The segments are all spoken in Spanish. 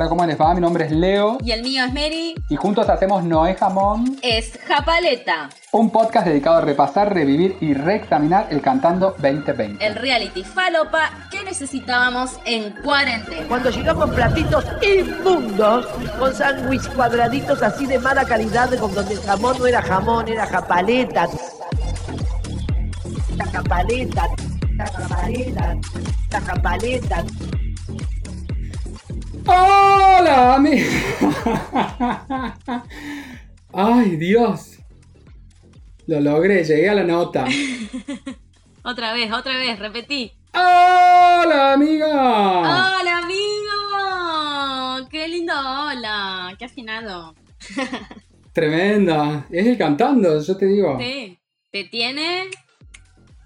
Hola, ¿cómo les va? Mi nombre es Leo Y el mío es Mary. y juntos hacemos Noé Jamón, Es Japaleta, un podcast dedicado a repasar, revivir y reexaminar el Cantando 2020. el reality falopa que necesitábamos en cuarentena. Cuando llegamos platitos inmundos, con sándwich cuadraditos así de mala calidad, con donde el jamón no era jamón, era japaleta. La japaleta, la japaleta, la japaleta. ¡Hola, amigo! ¡Ay, Dios! Lo logré, llegué a la nota. Otra vez, otra vez, repetí. ¡Hola, amiga! ¡Hola, amigo! ¡Qué lindo hola! ¡Qué afinado! Tremenda. Es el cantando, yo te digo. Sí, te tiene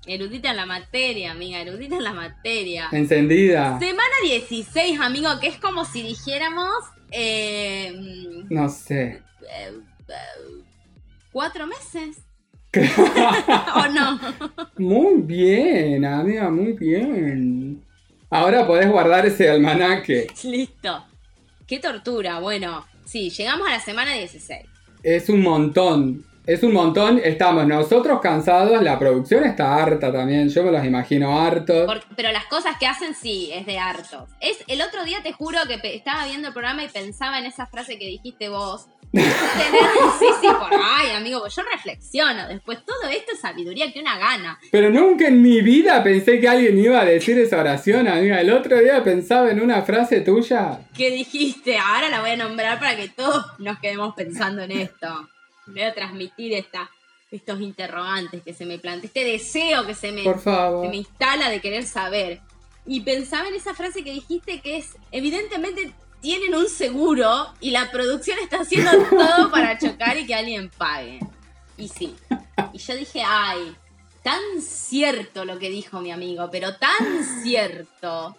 erudita en la materia, amiga, erudita en la materia. Encendida. Semana 16, amigo, que es como si dijéramos... eh, No sé. eh, ¿Cuatro meses? ¿O no? Muy bien, amiga, muy bien. Ahora podés guardar ese almanaque. Listo. Qué tortura. Bueno, sí, llegamos a la semana 16. Es un montón. Es un montón. Estamos nosotros cansados. La producción está harta también. Yo me los imagino hartos. Pero las cosas que hacen sí, es de hartos. Es, el otro día te juro que estaba viendo el programa y pensaba en esa frase que dijiste vos. Tener, sí, sí, por ay, amigo, yo reflexiono. Después todo esto es sabiduría que una gana. Pero nunca en mi vida pensé que alguien iba a decir esa oración, amiga. El otro día pensaba en una frase tuya. ¿Qué dijiste? Ahora la voy a nombrar para que todos nos quedemos pensando en esto. Voy a transmitir esta, estos interrogantes que se me plantean, este deseo que se me, Por favor. se me instala de querer saber. Y pensaba en esa frase que dijiste que es, evidentemente tienen un seguro y la producción está haciendo todo para chocar y que alguien pague. Y sí. Y yo dije, ay, tan cierto lo que dijo mi amigo, pero tan cierto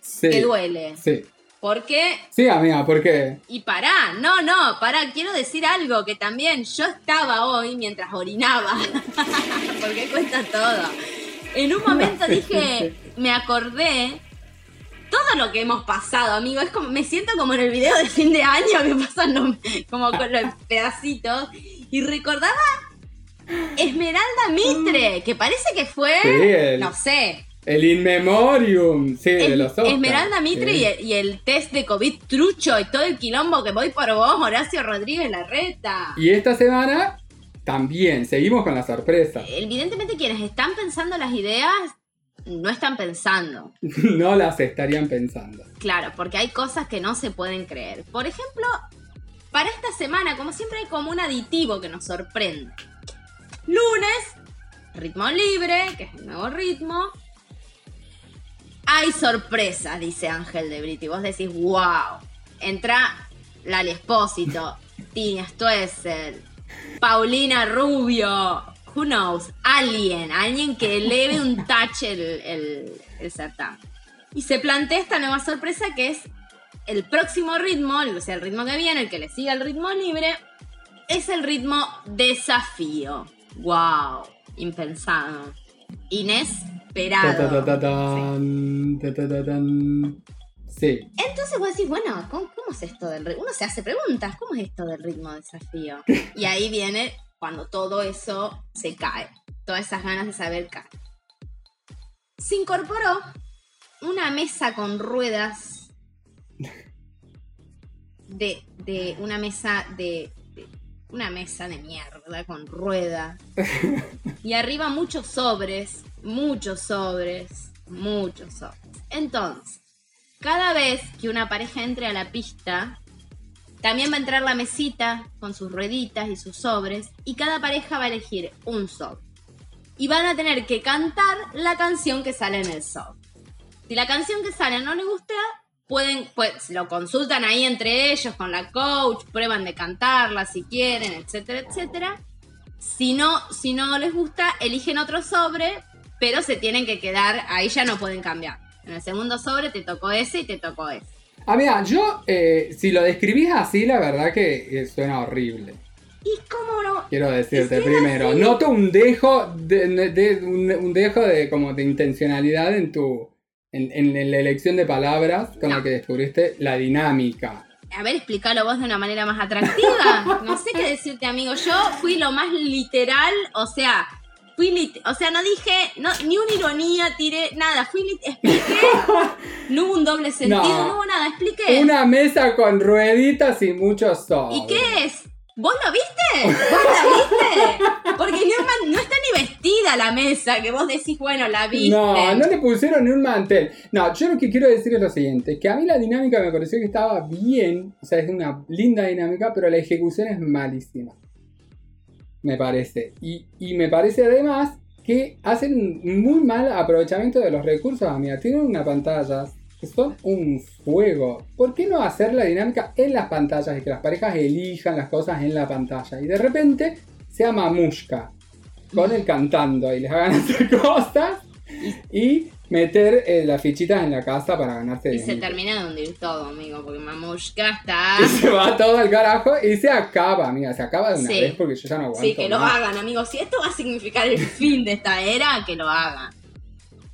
Sí. que duele. Sí. Porque Sí, amiga, ¿por qué? y pará, no, no, pará, quiero decir algo que también yo estaba hoy mientras orinaba, porque cuenta todo. En un momento dije, me acordé todo lo que hemos pasado, amigo, es como, me siento como en el video de fin de año que pasan los- como con los pedacitos y recordaba Esmeralda Mitre, que parece que fue, Sí, el- no sé, El In Memoriam. Sí, de los Oscars. Esmeralda Mitre Sí. y, el, y el test de COVID trucho y todo el quilombo que voy por vos, Horacio Rodríguez Larreta. Y esta semana también seguimos con la sorpresa. Evidentemente quienes están pensando las ideas no están pensando. No las estarían pensando. Claro, porque hay cosas que no se pueden creer. Por ejemplo, para esta semana, como siempre, hay como un aditivo que nos sorprende. Lunes, ritmo libre, que es el nuevo ritmo. Hay sorpresas, dice Ángel de Brito. Y vos decís, wow. Entra Lali Espósito, Tini Stoessel, Paulina Rubio, who knows, alguien, alguien que eleve un touch el, el, el certamen. Y se plantea esta nueva sorpresa que es el próximo ritmo, o sea, el ritmo que viene, el que le siga el ritmo libre, es el ritmo desafío. ¡Wow! Impensado. Inesperado. Ta, ta, ta. Sí. Entonces vos decís, bueno, ¿cómo, cómo es esto del ritmo? Uno se hace preguntas, ¿cómo es esto del ritmo desafío? Y ahí viene cuando todo eso se cae. Todas esas ganas de saber caen. Se incorporó una mesa con ruedas. De, de una mesa de, de- Una mesa de mierda con ruedas. Y arriba muchos sobres, muchos sobres, muchos sobres. Entonces, cada vez que una pareja entre a la pista, también va a entrar la mesita con sus rueditas y sus sobres, y cada pareja va a elegir un sobre. Y van a tener que cantar la canción que sale en el sobre. Si la canción que sale no les gusta, pueden, pues lo consultan ahí entre ellos con la coach, prueban de cantarla si quieren, etcétera, etcétera. Si no, si no les gusta, eligen otro sobre, pero se tienen que quedar, ahí ya no pueden cambiar. En el segundo sobre te tocó ese y te tocó ese. Amiga, yo, eh, si lo describís así, la verdad que eh, suena horrible. ¿Y cómo no? Quiero decirte primero, así- noto un dejo de, de- un, un dejo de como de intencionalidad en tu en, en la elección de palabras con la que descubriste la dinámica. A ver, explícalo vos de una manera más atractiva. No sé qué decirte, amigo. Yo fui lo más literal, o sea, fui lit o sea, no dije no, ni una ironía, tiré nada, fui lit expliqué, no hubo un doble sentido, no, hubo nada, expliqué. Una mesa con rueditas y muchos sobres. ¿Y qué es? ¿Vos lo viste? ¿Vos la viste? Porque no, no, está ni vestida la mesa, que vos decís, bueno, la viste. No, no le pusieron ni un mantel. No, yo lo que quiero decir es lo siguiente, que a mí la dinámica me pareció que estaba bien, o sea, es una linda dinámica, pero la ejecución es malísima. Me parece. Y, y me parece además que hacen muy mal aprovechamiento de los recursos, amiga. Tienen una pantalla son un fuego. ¿Por qué no hacer la dinámica en las pantallas y que las parejas elijan las cosas en la pantalla? Y de repente sea mamushka con el cantando y les hagan hacer cosas y meter eh, las fichitas en la casa para ganarse Y se termina de hundir todo, amigo, porque Mamushka está. Y se va todo al carajo y se acaba, amiga, se acaba de una vez porque yo ya no aguanto. Sí, que lo hagan, amigo. Si esto va a significar el fin de esta era, que lo hagan.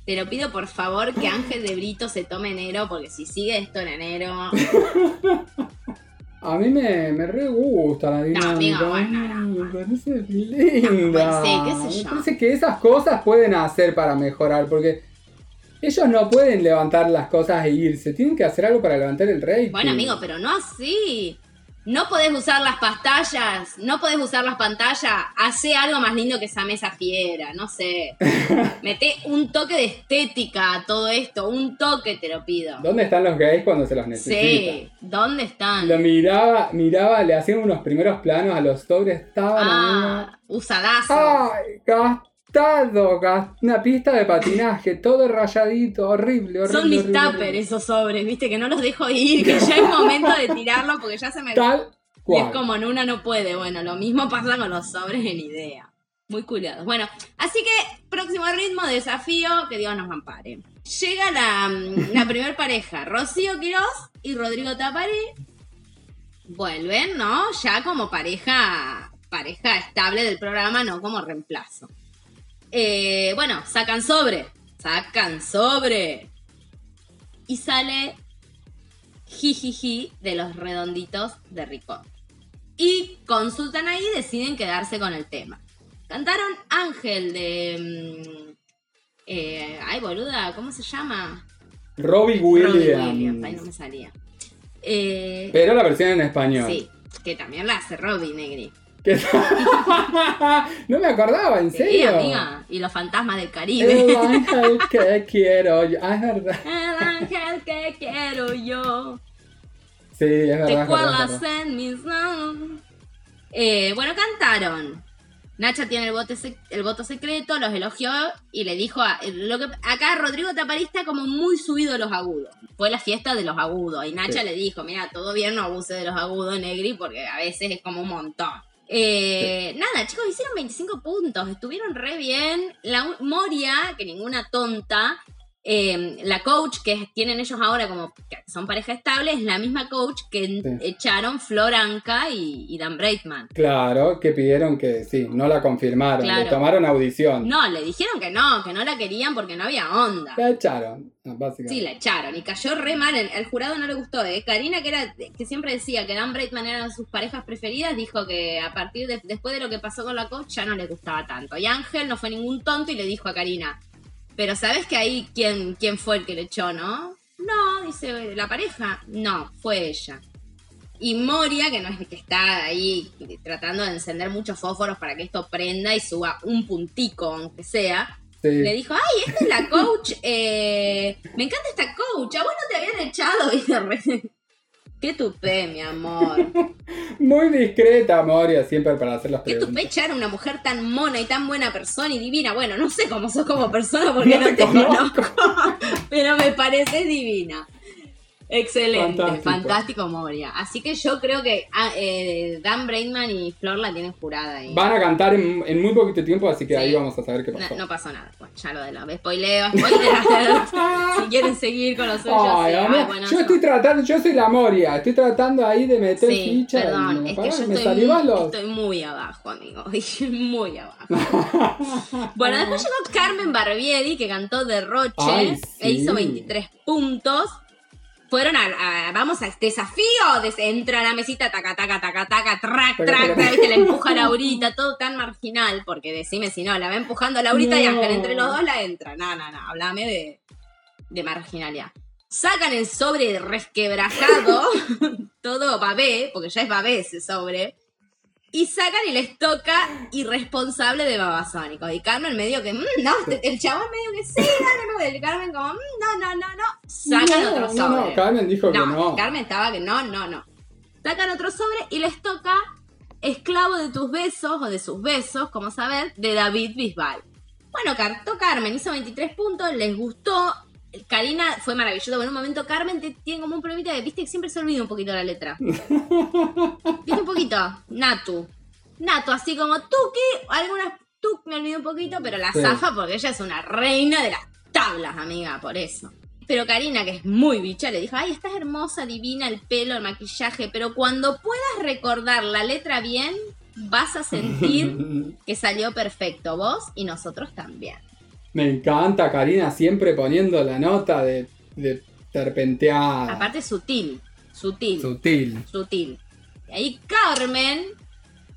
Te lo pido por favor que Ángel de Brito se tome enero, porque si sigue esto en enero. A mí me, me re gusta la dinámica. No, Me parece linda. sí, qué sé yo. Me parece que esas cosas pueden hacer para mejorar, porque ellos no pueden levantar las cosas e irse. Tienen que hacer algo para levantar el rey. Bueno, amigo, pero no así. No podés usar las pantallas, no podés usar las pantallas, hace algo más lindo que esa mesa fiera, no sé. Mete un toque de estética a todo esto, un toque te lo pido. ¿Dónde están los gays cuando se los necesitan? Sí, ¿dónde están? Lo miraba, miraba, le hacían unos primeros planos a los sobres, estaban ah, usadazo. Ay, una pista de patinaje, todo rayadito, horrible, horrible. Son mis esos sobres, viste, que no los dejo ir, que ya es momento de tirarlo porque ya se me. Tal cual. Es como en una no puede. Bueno, lo mismo pasa con los sobres en idea. Muy culiados. Bueno, así que próximo ritmo, desafío, que Dios nos ampare. Llega la, mm, la primer pareja, Rocío Quiroz y Rodrigo Taparé. Vuelven, ¿no? Ya como pareja, pareja estable del programa, no como reemplazo. Eh, bueno, sacan sobre. Sacan sobre. Y sale jijiji de los redonditos de Rico. Y consultan ahí y deciden quedarse con el tema. Cantaron Ángel de. Mm, eh, ay, boluda, ¿cómo se llama? Robbie Williams. Robbie Williams, ahí no me salía. Eh, Pero la versión en español. Sí, que también la hace Robbie Negri. no me acordaba, en serio. Sí, amiga. Y los fantasmas del Caribe. El ángel que quiero yo. Ah, es verdad. El ángel que quiero yo. Sí, es verdad. Te cuelas en mis eh, Bueno, cantaron. Nacha tiene el voto, el voto secreto, los elogió y le dijo a, lo que acá Rodrigo Taparista como muy subido los agudos. Fue la fiesta de los agudos y Nacha le dijo, mira, todo bien no abuse de los agudos, Negri, porque a veces es como un montón. Eh, nada, chicos, hicieron 25 puntos, estuvieron re bien. La Moria, que ninguna tonta, Em, la coach que tienen ellos ahora como que son pareja estable es la misma coach que echaron Flor Anka y, Dan Breitman. Claro, que pidieron que sí, no la confirmaron, le tomaron audición. No, le dijeron que no, que no la querían porque no había onda. La echaron, básicamente. Sí, la echaron y cayó re mal. El, jurado no le gustó. ¿eh? Karina, que era que siempre decía que Dan Breitman eran sus parejas preferidas, dijo que a partir de después de lo que pasó con la coach ya no le gustaba tanto. Y Ángel no fue ningún tonto y le dijo a Karina pero ¿sabes que ahí quién, quién fue el que le echó, no? No, dice la pareja. No, fue ella. Y Moria, que no es el que está ahí tratando de encender muchos fósforos para que esto prenda y suba un puntico, aunque sea, le dijo, ay, esta es la coach, eh, me encanta esta coach, a vos no te habían echado. Y de repente, Qué tupé, mi amor. Muy discreta, Moria, siempre para hacer las preguntas. Qué tupé echar a una mujer tan mona y tan buena persona y divina. Bueno, no sé cómo sos como persona porque no, te, conozco. pero me parece divina. Excelente, Fantástico. fantástico. Moria. Así que yo creo que ah, eh, Dan Braidman y Flor la tienen jurada ahí. Van a cantar en, en muy poquito tiempo, así que Sí. ahí vamos a saber qué pasó. no pasó nada. Bueno, ya lo de la spoileo, spoiler alert. si quieren seguir con los suyos, Ay, sí. amiga, Ay, bueno, yo estoy tratando, yo soy la Moria, estoy tratando ahí de meter Sí, ficha. y perdón, es que yo me estoy, muy, los- estoy muy abajo, amigo. muy abajo. bueno, después llegó Carmen Barbieri, que cantó Derroche Ay, e sí. hizo 23 puntos. Fueron a, a- vamos al desafío, des- entra a la mesita, taca, taca, taca, taca, track, track, track, viste, la empuja a Laurita, todo tan marginal, porque decime si no, la va empujando a Laurita y No. Ángel, entre los dos la entra. No, no, no, hablame de, de marginalidad. Sacan el sobre resquebrajado, todo babé, porque ya es babé ese sobre, y sacan y les toca irresponsable de babasónicos. Y Carmen medio que, "Mm, no, el chabón medio que sí, dale, no, el Carmen como, "Mm, no, no, no, no, sacan no, otro sobre. no, Carmen dijo que No. Carmen estaba que no, no, no. Sacan otro sobre y les toca Esclavo de tus besos o de sus besos, como saber, de David Bisbal. Bueno, Carmen, hizo 23 puntos, les gustó. Karina fue maravilloso. pero En un momento Carmen te- tiene como un problemita de, viste, que siempre se olvida un poquito la letra. ¿Viste un poquito? Natu. Natu, así como Tuki, algunas Tuk me olvidé un poquito, pero la Sí. zafa porque ella es una reina de las tablas, amiga, por eso. Pero Karina, que es muy bicha, le dijo, ay, estás hermosa, divina, el pelo, el maquillaje, pero cuando puedas recordar la letra bien, vas a sentir que salió perfecto, vos y nosotros también. Me encanta Karina siempre poniendo la nota de, de serpenteada. Aparte sutil, sutil, Sutil. sutil. Y ahí Carmen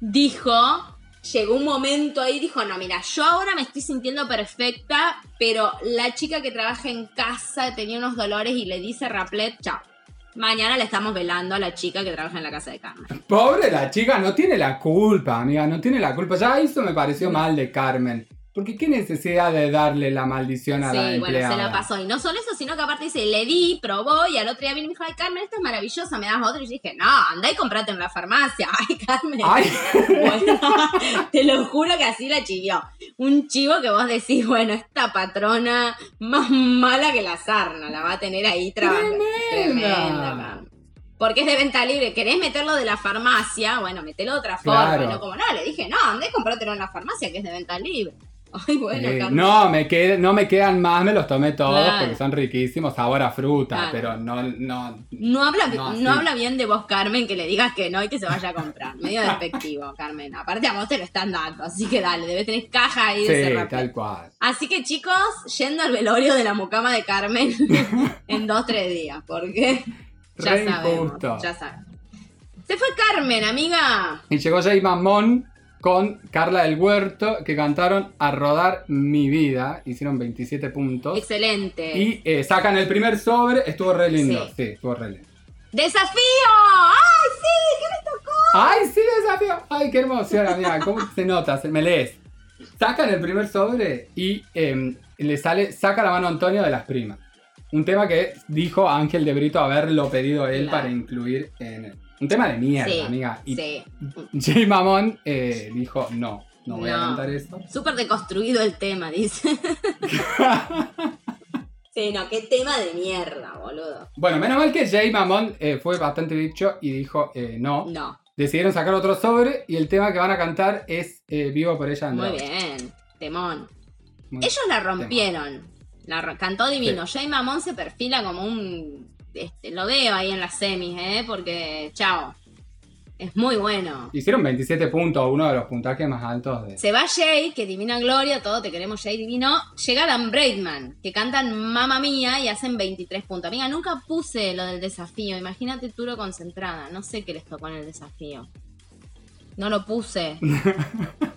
dijo, llegó un momento ahí, dijo, no, mira, yo ahora me estoy sintiendo perfecta, pero la chica que trabaja en casa tenía unos dolores y le dice Raplet, chao. Mañana le estamos velando a la chica que trabaja en la casa de Carmen. Pobre la chica, no tiene la culpa, amiga, no tiene la culpa. Ya eso me pareció mal de Carmen. Porque qué necesidad de darle la maldición a Sí, la bueno, empleada. se la pasó. Y no solo eso, sino que aparte dice, le di, probó, y al otro día vino y me dijo, ay, Carmen, esto es maravilloso, me das otro. Y yo dije, no, andá y comprate en la farmacia. Ay, Carmen. Ay, Bueno, te lo juro que así la chivió. Un chivo que vos decís, bueno, esta patrona más mala que la sarna, la va a tener ahí trabajando. Tremenda. Carmen. Porque es de venta libre. ¿Querés meterlo de la farmacia? Bueno, metelo de otra forma. Claro. Y no como, no, le dije, no, andá y comprátelo en la farmacia, que es de venta libre. Ay, bueno, eh, no, me qued- no me quedan más, me los tomé todos Claro. porque son riquísimos, sabor a fruta, Claro. pero no, no. No habla, No, no, sí. habla bien de vos, Carmen, que le digas que no y que se vaya a comprar. Medio despectivo, Carmen. Aparte a vos te lo están dando, así que dale, debes tener caja ahí de Sí, tal cual. Así que chicos, yendo al velorio de la mucama de Carmen en dos, tres días, porque ya Re sabemos, injusto. ya sabemos. Se fue Carmen, amiga. Y llegó Jay Mamón con Carla del Huerto, que cantaron A Rodar Mi Vida, hicieron 27 puntos. Excelente. Y eh, sacan el primer sobre, estuvo re lindo. Sí. Sí, estuvo re lindo. ¡Desafío! ¡Ay, sí! ¿Qué me tocó? ¡Ay, sí, desafío! ¡Ay, qué emoción, amiga! ¿Cómo se nota? Se- Me lees. Sacan el primer sobre y eh, le sale Saca la mano Antonio de las primas. Un tema que dijo Ángel de Brito haberlo pedido él Claro. para incluir en el- Un tema de mierda, Sí, amiga. Y Sí. Jay Mamón eh, dijo, no, no voy a cantar eso. Súper deconstruido el tema, dice. sí, no, qué tema de mierda, boludo. Bueno, menos mal que Jay Mamón eh, fue bastante dicho y dijo eh, no. No. Decidieron sacar otro sobre y el tema que van a cantar es Vivo por ella Muy Andrade. bien, temón. Muy- Ellos la rompieron. La cantó divino. Jay Mamón se perfila como un. Este, lo veo ahí en las semis, ¿eh? Porque, chao. Es muy bueno. Hicieron 27 puntos, uno de los puntajes más altos de... Se va Jay, que divina gloria, todo te queremos Jay divino. Llega Dan Braidman, que cantan Mamma Mía y hacen 23 puntos. Amiga, nunca puse lo del desafío. Imagínate Turo concentrada. No sé qué les tocó en el desafío. No lo puse.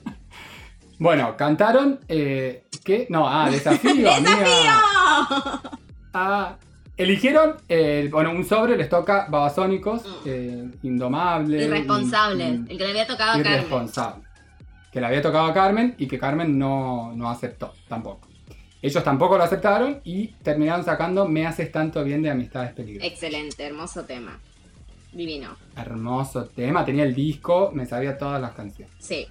Bueno, cantaron... Eh, ¿Qué? No, ah, desafío, amiga. ¡Desafío! Ah, eligieron, eh, bueno, un sobre, les toca Babasónicos, Mm. eh, Indomable. Irresponsable. in- El que le había tocado a Carmen. irresponsable. Que le había tocado a Carmen y que Carmen no, no aceptó tampoco. Ellos tampoco lo aceptaron y terminaron sacando Me haces tanto bien de Amistades Peligrosas. Excelente, hermoso tema. Divino. Hermoso tema, tenía el disco, me sabía todas las canciones. Sí.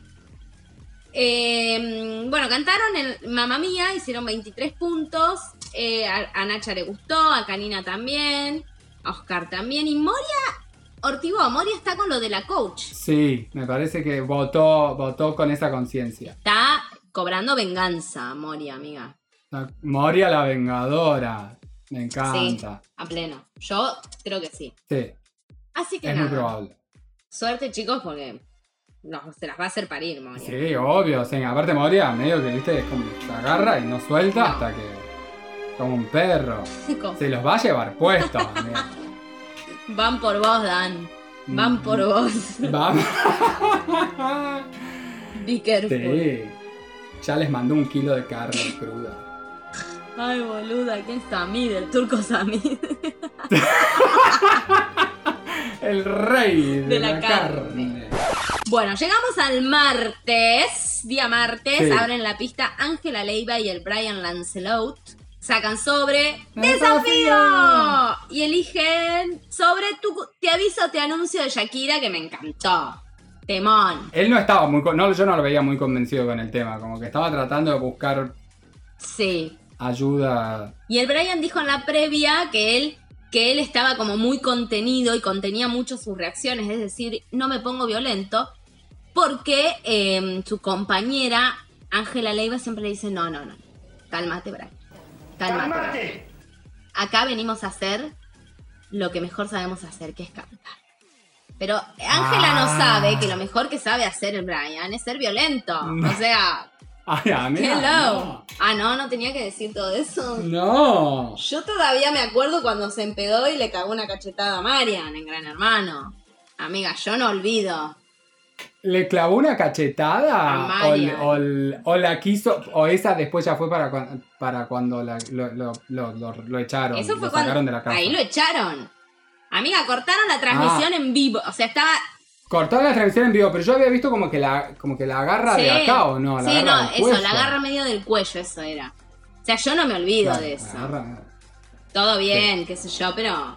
Eh, bueno, cantaron el Mamma Mía, hicieron 23 puntos. Eh, a, a Nacha le gustó, a Canina también. Oscar también. Y Moria, Ortigo, Moria está con lo de la coach. Sí, me parece que votó, votó con esa conciencia. Está cobrando venganza, Moria, amiga. La- Moria la vengadora. Me encanta. A pleno. Yo creo que sí. Sí, Así que es muy nada. probable. Suerte, chicos, porque no, se las va a hacer parir, Moria. Sí, obvio. Sí, aparte Moria, medio que viste, es como se agarra y no suelta No. hasta que. Como un perro. Se los va a llevar puestos. Van por vos, Dan. Van Mm. por vos. Vamos. Be careful. Sí. Ya les mandó un kilo de carne cruda. Ay, boluda, ¿quién es Samid? El turco Samid. El rey de, De la la, carne. carne. Bueno, llegamos al martes. Día martes. Sí. Abren la pista Ángela Leiva y el Brian Lancelot. Sacan sobre ¡Desafío! Y eligen sobre tu Te aviso, te anuncio de Shakira que me encantó. Temón. Él no estaba muy. con- No, yo no lo veía muy convencido con el tema. Como que estaba tratando de buscar Sí. ayuda. Y el Brian dijo en la previa que él, que él estaba como muy contenido y contenía mucho sus reacciones, es decir, no me pongo violento, porque eh, su compañera Ángela Leiva siempre le dice, no, no, no, cálmate, Brian, cálmate. Acá venimos a hacer lo que mejor sabemos hacer, que es cantar. Pero Ángela no Ah. sabe que lo mejor que sabe hacer el Brian es ser violento. No. O sea, Ay, amiga, hello. Ah, no, no tenía que decir todo eso. No. no. Yo todavía me acuerdo cuando se empedó y le cagó una cachetada a Marian en Gran Hermano. Amiga, yo no olvido. ¿Le clavó una cachetada? O, la quiso. O esa después ya fue para, cuan- para cuando la- lo, lo- lo- echaron. Eso fue lo cuando. sacaron de la casa. Ahí lo echaron. Amiga, cortaron la transmisión Ah. en vivo. O sea, estaba. Cortaron la transmisión en vivo, pero yo había visto como que la, como que la agarra de Sí. acá o no. La sí, no, eso, cuello. la agarra medio del cuello, eso era. O sea, yo no me olvido Claro, de eso. agarra- Todo bien, qué sé yo, pero.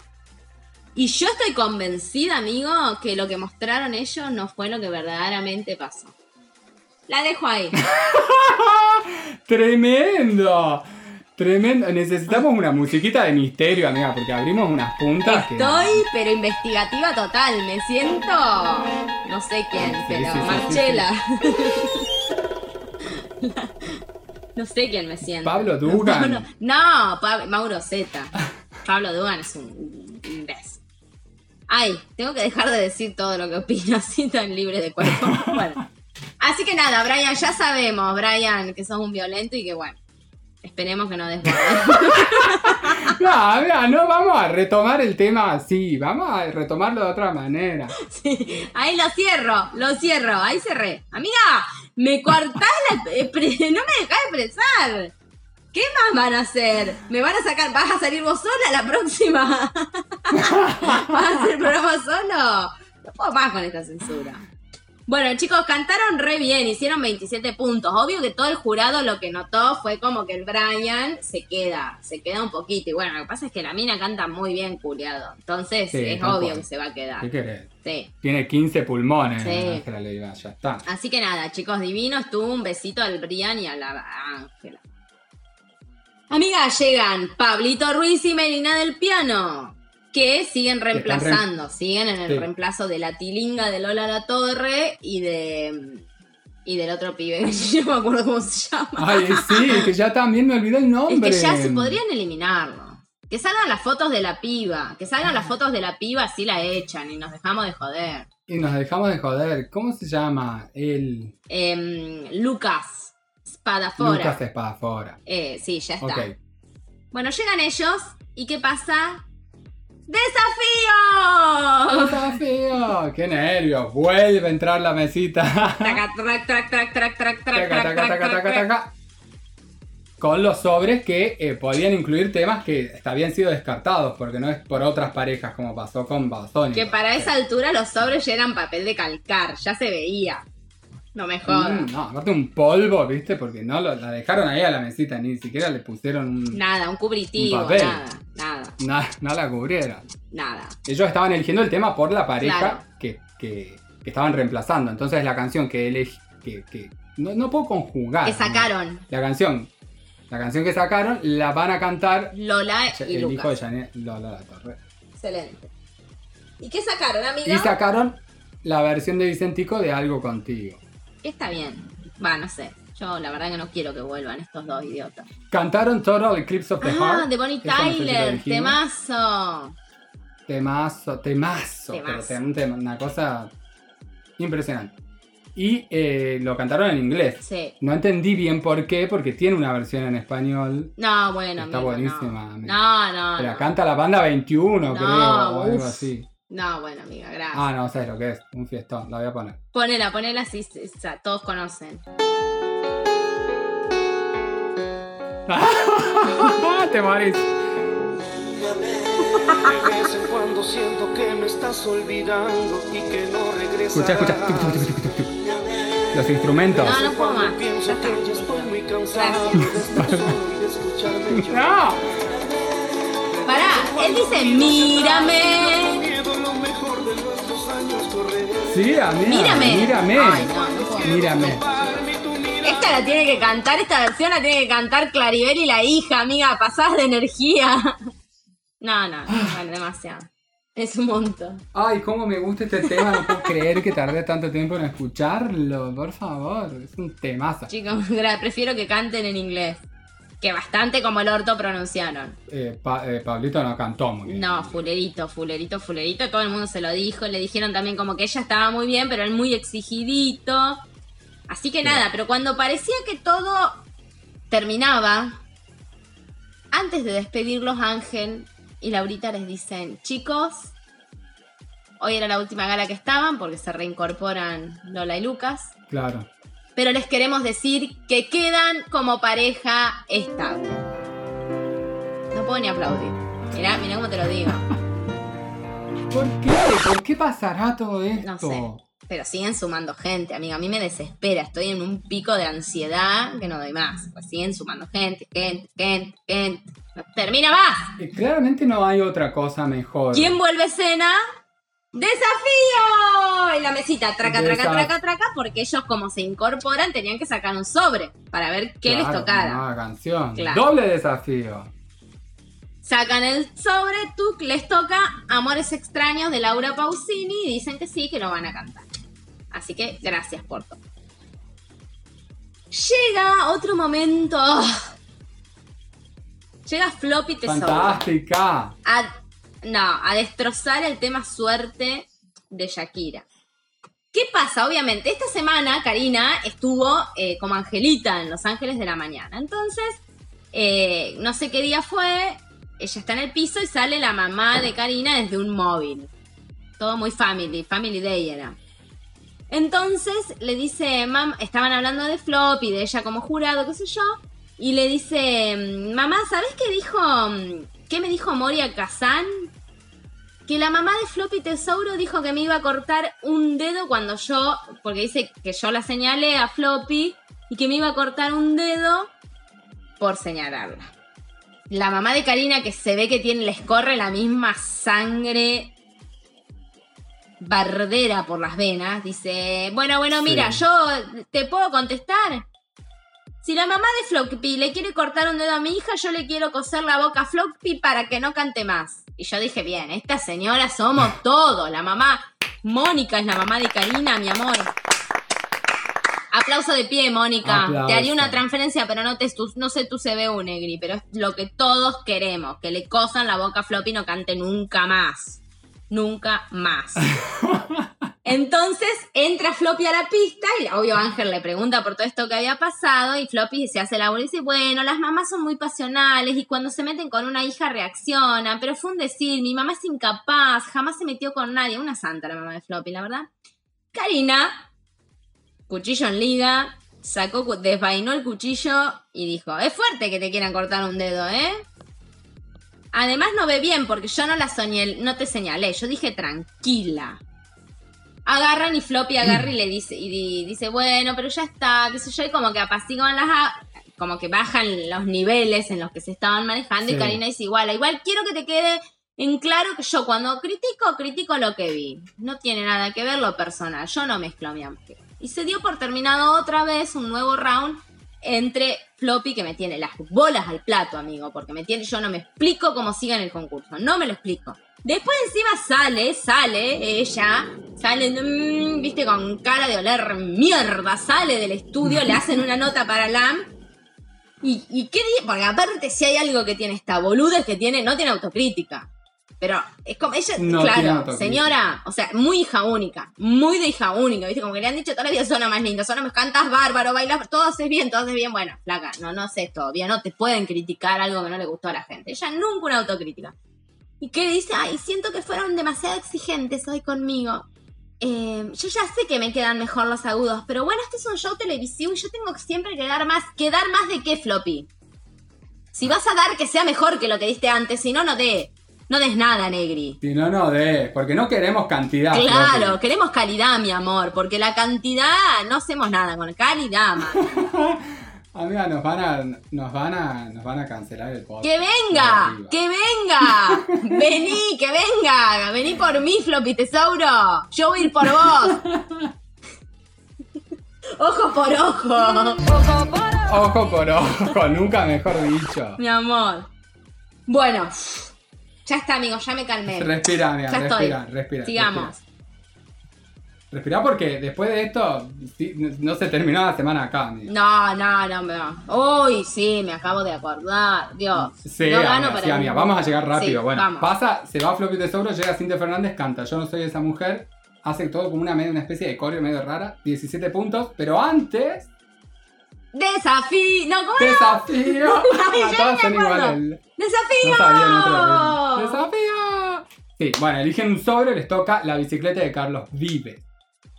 Y yo estoy convencida, amigo, que lo que mostraron ellos no fue lo que verdaderamente pasó. La dejo ahí. ¡Tremendo! Tremendo. Necesitamos una musiquita de misterio, amiga, porque abrimos unas puntas que. Estoy, pero investigativa total. Me siento. No sé quién, Sí, pero sí, sí, Marchela. no sé quién me siento. Pablo Dugan. No, no, no, Pab- Mauro Zeta. Pablo Dugan es un imbécil. Ay, tengo que dejar de decir todo lo que opino así tan libre de cuerpo. Bueno. Así que nada, Brian, ya sabemos, Brian, que sos un violento y que bueno. Esperemos que no desbordes. No, mira, no vamos a retomar el tema así, vamos a retomarlo de otra manera. Sí, ahí lo cierro, lo cierro, ahí cerré. Amiga, me cortás la... eh, no me dejás expresar. ¿Qué más van a hacer? ¿Me van a sacar? ¿Vas a salir vos sola la próxima? ¿Vas a hacer el programa solo? No puedo más con esta censura. Bueno, chicos, cantaron re bien, hicieron 27 puntos. Obvio que todo el jurado lo que notó fue como que el Brian se queda, se queda un poquito. Y bueno, lo que pasa es que la mina canta muy bien, culiado. Entonces Sí, es obvio cual. que se va a quedar. ¿Qué querés? Sí. Tiene 15 pulmones, Sí. Ya está. Así que nada, chicos, divinos. Tuvo un besito al Brian y a la Ángela. Amiga, llegan Pablito Ruiz y Melina del Piano. Que siguen reemplazando, siguen en el Sí. reemplazo de la tilinga de Lola La Torre y de. y del otro pibe, que yo no me acuerdo cómo se llama. Ay, sí, que ya también me olvidé el es nombre. que ya se podrían eliminarlo. Que salgan las fotos de la piba, que salgan las fotos de la piba, así la echan y nos dejamos de joder. Y nos dejamos de joder. ¿Cómo se llama? El Em, Lucas Spadafora. Lucas Espadafora. Eh, sí, ya está. Ok. Bueno, llegan ellos y ¿qué pasa? ¡Desafío! Feo. Qué nervios. Vuelve a entrar la mesita. Taca, trac, trac, trac. taca. Con los sobres que eh, podían incluir temas que habían sido descartados, porque no es por otras parejas como pasó con Basoni. Que para esa altura los sobres ya eran papel de calcar, ya se veía. No me jodas. Mm, no, aparte un polvo, ¿viste? Porque no lo- la dejaron ahí a la mesita, ni siquiera le pusieron un. Nada, un cubritivo, Un papel. nada, nada, na- no la cubrieron. nada. Ellos estaban eligiendo el tema por la pareja Claro. que, que- que estaban reemplazando. Entonces la canción que elegí. Que, que- no, no puedo conjugar. Que sacaron La canción. La canción que sacaron la van a cantar Lola y el hijo de. Janet Lola La Torre. Excelente. ¿Y qué sacaron, amigo? Y sacaron la versión de Vicentico de Algo Contigo. Está bien. Va, no sé. Yo la verdad que no quiero que vuelvan estos dos idiotas. Cantaron Total Eclipse of the Ah, Heart. de Bonnie Eso no sé si lo Tyler, dijimos. temazo. Temazo, temazo. Pero Temazo. tem- una cosa impresionante. Y eh, lo cantaron en inglés. Sí. No entendí bien por qué, porque tiene una versión en español. No, bueno, Está amigo, buenísima, No, no, no. La no. canta la banda 21, No, creo, o algo uf. así. No, bueno, amiga, gracias. Ah, no, sabes lo que es. Un fiestón, la voy a poner. Ponela, ponela así, sí, o sea, todos conocen. Te morís. De vez en cuando siento que me estás olvidando y que no regresas. Escucha, escucha. Tuc, tuc, tuc. Los instrumentos. No, no puedo más. Ya Pienso que ya estoy muy cansado Gracias. de estar solo y de escucharme llorar. ¡No! Pará, él dice, mírame. Sí, amiga. Mírame. Mírame. Ay, no, no puedo. Mírame. Esta la tiene que cantar, esta versión la tiene que cantar Claribel y la hija, amiga, pasadas de energía. No, no, no, vale, demasiado. Es un montón. Ay, cómo me gusta este tema. No puedo creer que tardé tanto tiempo en escucharlo. Por favor. Es un temazo. Chicos, prefiero que canten en inglés. Que bastante como el orto pronunciaron. Eh, Pa- eh, Pablito no cantó muy bien. No, fulerito, fulerito, fulerito. Todo el mundo se lo dijo. Le dijeron también como que ella estaba muy bien, pero él muy exigidito. Así que Sí. nada, pero cuando parecía que todo terminaba, antes de despedirlos, Ángel y Laurita les dicen, chicos, hoy era la última gala que estaban porque se reincorporan Lola y Lucas. Claro. Pero les queremos decir que quedan como pareja estable. No puedo ni aplaudir. Mirá, mirá cómo te lo digo. ¿Por qué? ¿Por qué pasará todo esto? No sé. Pero siguen sumando gente, amiga. A mí me desespera. Estoy en un pico de ansiedad que no doy más. Pues siguen sumando gente, gente, gente, gente. No termina más. Eh, Claramente no hay otra cosa mejor. ¿Quién vuelve a escena? ¡Desafío! En la mesita, traca, traca, Desaf- traca, traca, porque ellos como se incorporan tenían que sacar un sobre para ver qué les tocara. Nueva canción. Claro. Doble desafío. Sacan el sobre, tú les toca Amores extraños de Laura Pausini y dicen que sí, que lo van a cantar. Así que gracias por todo. Llega otro momento. Llega Floppy Tesoro. Fantástica. A, no, a destrozar el tema suerte de Shakira. ¿Qué pasa? Obviamente, esta semana Karina estuvo eh, como Angelita en Los Ángeles de la Mañana. Entonces, eh, no sé qué día fue, ella está en el piso y sale la mamá de Karina desde un móvil. Todo muy family, family day era. Entonces le dice, mam, estaban hablando de Flop y de ella como jurado, qué sé yo, y le dice, mamá, ¿sabes qué dijo, mm, qué me dijo Moria Kazan? Que la mamá de Floppy Tesouro dijo que me iba a cortar un dedo cuando yo, porque dice que yo la señalé a Floppy y que me iba a cortar un dedo por señalarla. La mamá de Karina que se ve que tiene, les corre la misma sangre bardera por las venas, dice, bueno, bueno, mira, Sí. yo te puedo contestar. Si la mamá de Floppy le quiere cortar un dedo a mi hija, yo le quiero coser la boca a Floppy para que no cante más. Y yo dije, bien, esta señora somos todos. La mamá, Mónica es la mamá de Karina, mi amor. Aplauso de pie, Mónica. Aplauso. Te haría una transferencia, pero no, te, no sé tu CBU, Negri, pero es lo que todos queremos. Que le cosan la boca a Floppy y no cante nunca más. Nunca más. Entonces entra Floppy a la pista y obvio Ángel le pregunta por todo esto que había pasado y Floppy se hace la bola y dice, bueno, las mamás son muy pasionales y cuando se meten con una hija reaccionan, pero fue un decir, mi mamá es incapaz, jamás se metió con nadie, una santa la mamá de Floppy, la verdad. Karina, cuchillo en liga, sacó, desvainó el cuchillo y dijo, es fuerte que te quieran cortar un dedo, ¿eh? Además no ve bien porque yo no la soñé, no te señalé, yo dije tranquila. Agarran y Floppy agarra y le dice, y di- dice, bueno, pero ya está, qué sé yo, y como que apaciguan las como que bajan los niveles en los que se estaban manejando y. Karina dice igual, igual quiero que te quede en claro que yo cuando critico, critico lo que vi. No tiene nada que ver lo personal, yo no mezclo mi amor. Y se dio por terminado otra vez un nuevo round entre Floppy, que me tiene las bolas al plato, amigo, porque me tiene, yo no me explico cómo sigue en el concurso, no me lo explico. Después encima sale, sale ella, sale, mm, viste, con cara de oler mierda, sale del estudio, le hacen una nota para LAM. ¿Y, y qué Porque aparte, si hay algo que tiene esta boluda es que tiene, no tiene autocrítica. Pero es como, ella, No claro, señora, o sea, muy hija única, muy de hija única, viste, como que le han dicho toda la vida, Zona más linda, Zona me cantas bárbaro, bailas, todo haces bien, todo haces bien, bueno, flaca, no, no haces todo bien, no te pueden criticar algo que no le gustó a la gente. Ella nunca una autocrítica. ¿Y qué dice? Ay, siento que fueron demasiado exigentes hoy conmigo. Eh, yo ya sé que me quedan mejor los agudos, pero bueno, este es un show televisivo y yo tengo que siempre que dar más. ¿Quedar más de qué, Floppy? Si vas a dar que sea mejor que lo que diste antes, si no, no dé. No des nada, Negri. Si no, no de. Porque no queremos cantidad. Claro, Floppy. queremos calidad, mi amor, porque la cantidad no hacemos nada con calidad, man. Amiga, nos van a, nos van a, nos van a cancelar el podcast. ¡Que venga! ¡Que venga! ¡Vení, que venga! ¡Vení por mí, Floppy Tesauro! ¡Yo voy a ir por vos! ¡Ojo por ojo! Ojo por ojo, nunca mejor dicho. Mi amor. Bueno, ya está, amigos, ya me calmé. Respira, amiga, Ya estoy. respira, respira. Sigamos. Respira. Respira porque después de esto no no se terminó la semana acá, amiga. No, no, no, no. Uy, sí, me acabo de acordar. Dios. Sí, no gano amiga, para sí, amiga, ninguno. vamos a llegar rápido. Sí, bueno, vamos. pasa, se va Floppy Tesoro, llega Cintia Fernández, canta. Yo no soy esa mujer. Hace todo como una, medio- una especie de coreo medio rara. 17 puntos. Pero antes, Desafío. No, ¿cómo desafío. Me son iguales. ¡Desafío! No sabían otra vez. ¡Desafío! Sí, bueno, eligen un sobre, les toca la bicicleta de Carlos Vive.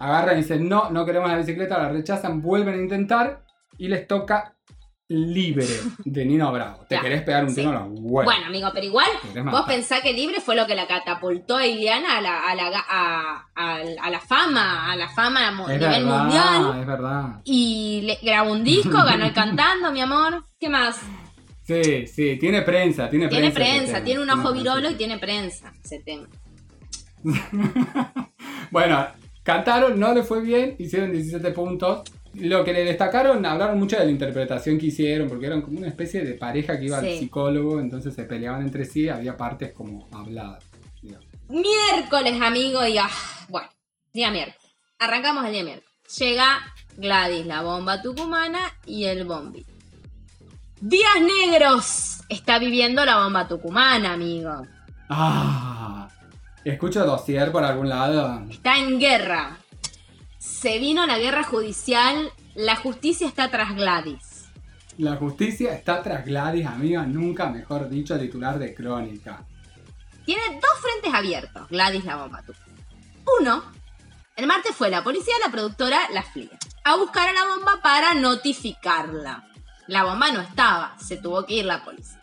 Agarran y dicen, no, no queremos la bicicleta, la rechazan, vuelven a intentar y les toca Libre de Nino Bravo. Te Ya, querés pegar un sí. tiro huevos. Bueno, amigo, pero igual, vos pensás que Libre fue lo que la catapultó a Iliana a la, a la, a, a- a la fama, a la fama a nivel verdad, mundial. es verdad. Y le, grabó un disco, ganó el cantando, mi amor. ¿Qué más? Sí, sí, tiene prensa, tiene, Tiene prensa. ese prensa, tema, tiene un ojo prensa. virolo y tiene prensa ese tema. Bueno, cantaron, no le fue bien, hicieron 17 puntos. Lo que le destacaron, hablaron mucho de la interpretación que hicieron, porque eran como una especie de pareja que iba al psicólogo, entonces se peleaban entre sí, había partes como habladas. digamos. Miércoles, amigo, y ah, bueno, día miércoles. Arrancamos el día miércoles. Llega Gladys, la bomba tucumana y el bombi. Días negros está viviendo la bomba tucumana, amigo. Ah, escucho dossier por algún lado. Está en guerra. Se vino la guerra judicial. La justicia está tras Gladys. La justicia está tras Gladys, amiga, nunca mejor dicho, titular de crónica. Tiene dos frentes abiertos, Gladys la bomba tucumana. Uno, el martes fue la policía, la productora, la FLIA, a buscar a la bomba para notificarla. La bomba no estaba, se tuvo que ir la policía.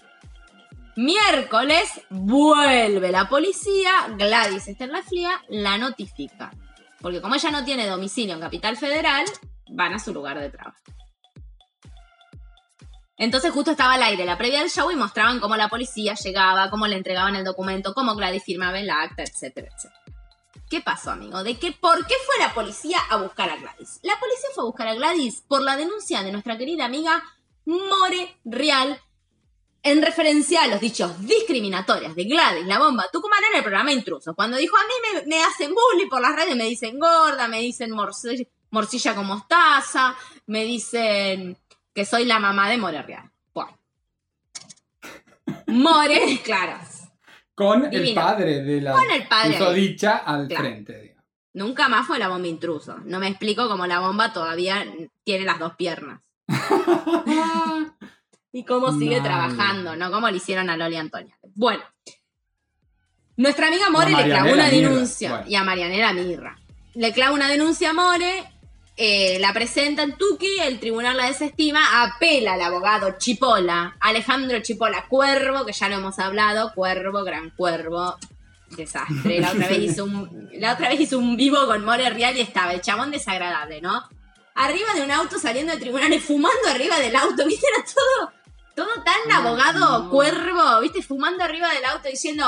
Miércoles vuelve la policía, Gladys está en la FLIA, la notifica. Porque como ella no tiene domicilio en Capital Federal, van a su lugar de trabajo. Entonces justo estaba al aire la previa del show y mostraban cómo la policía llegaba, cómo le entregaban el documento, cómo Gladys firmaba en la acta, etcétera, etcétera. ¿Qué pasó, amigo? ¿De qué, ¿Por qué fue la policía a buscar a Gladys? La policía fue a buscar a Gladys por la denuncia de nuestra querida amiga More Real en referencia a los dichos discriminatorios de Gladys, la bomba tucumana en el programa Intrusos. Cuando dijo, a mí me, me hacen bullying por las redes, me dicen gorda, me dicen morcilla, morcilla con mostaza, me dicen que soy la mamá de More Real. Bueno. More, claro, Con el padre de la Con el padre dicha al Claro. frente, digamos. Nunca más fue la bomba intruso. No me explico cómo la bomba todavía tiene las dos piernas. Y cómo sigue trabajando, ¿no? Cómo le hicieron a Loli Antonia. Bueno. Nuestra amiga More le clavó Marianela una denuncia. bueno. Y a Marianela Mirra. Le clava una denuncia a More. eh, la presenta en Tuki, el tribunal la desestima, apela al abogado Chipola, Alejandro Chipola Cuervo, que ya lo hemos hablado, Cuervo, gran Cuervo, desastre. La otra vez hizo un, la otra vez hizo un vivo con More Real y estaba el chabón desagradable, ¿no? Arriba de un auto saliendo de tribunales, fumando arriba del auto, ¿viste? Era todo, todo tan abogado cuervo, ¿viste? Fumando arriba del auto diciendo,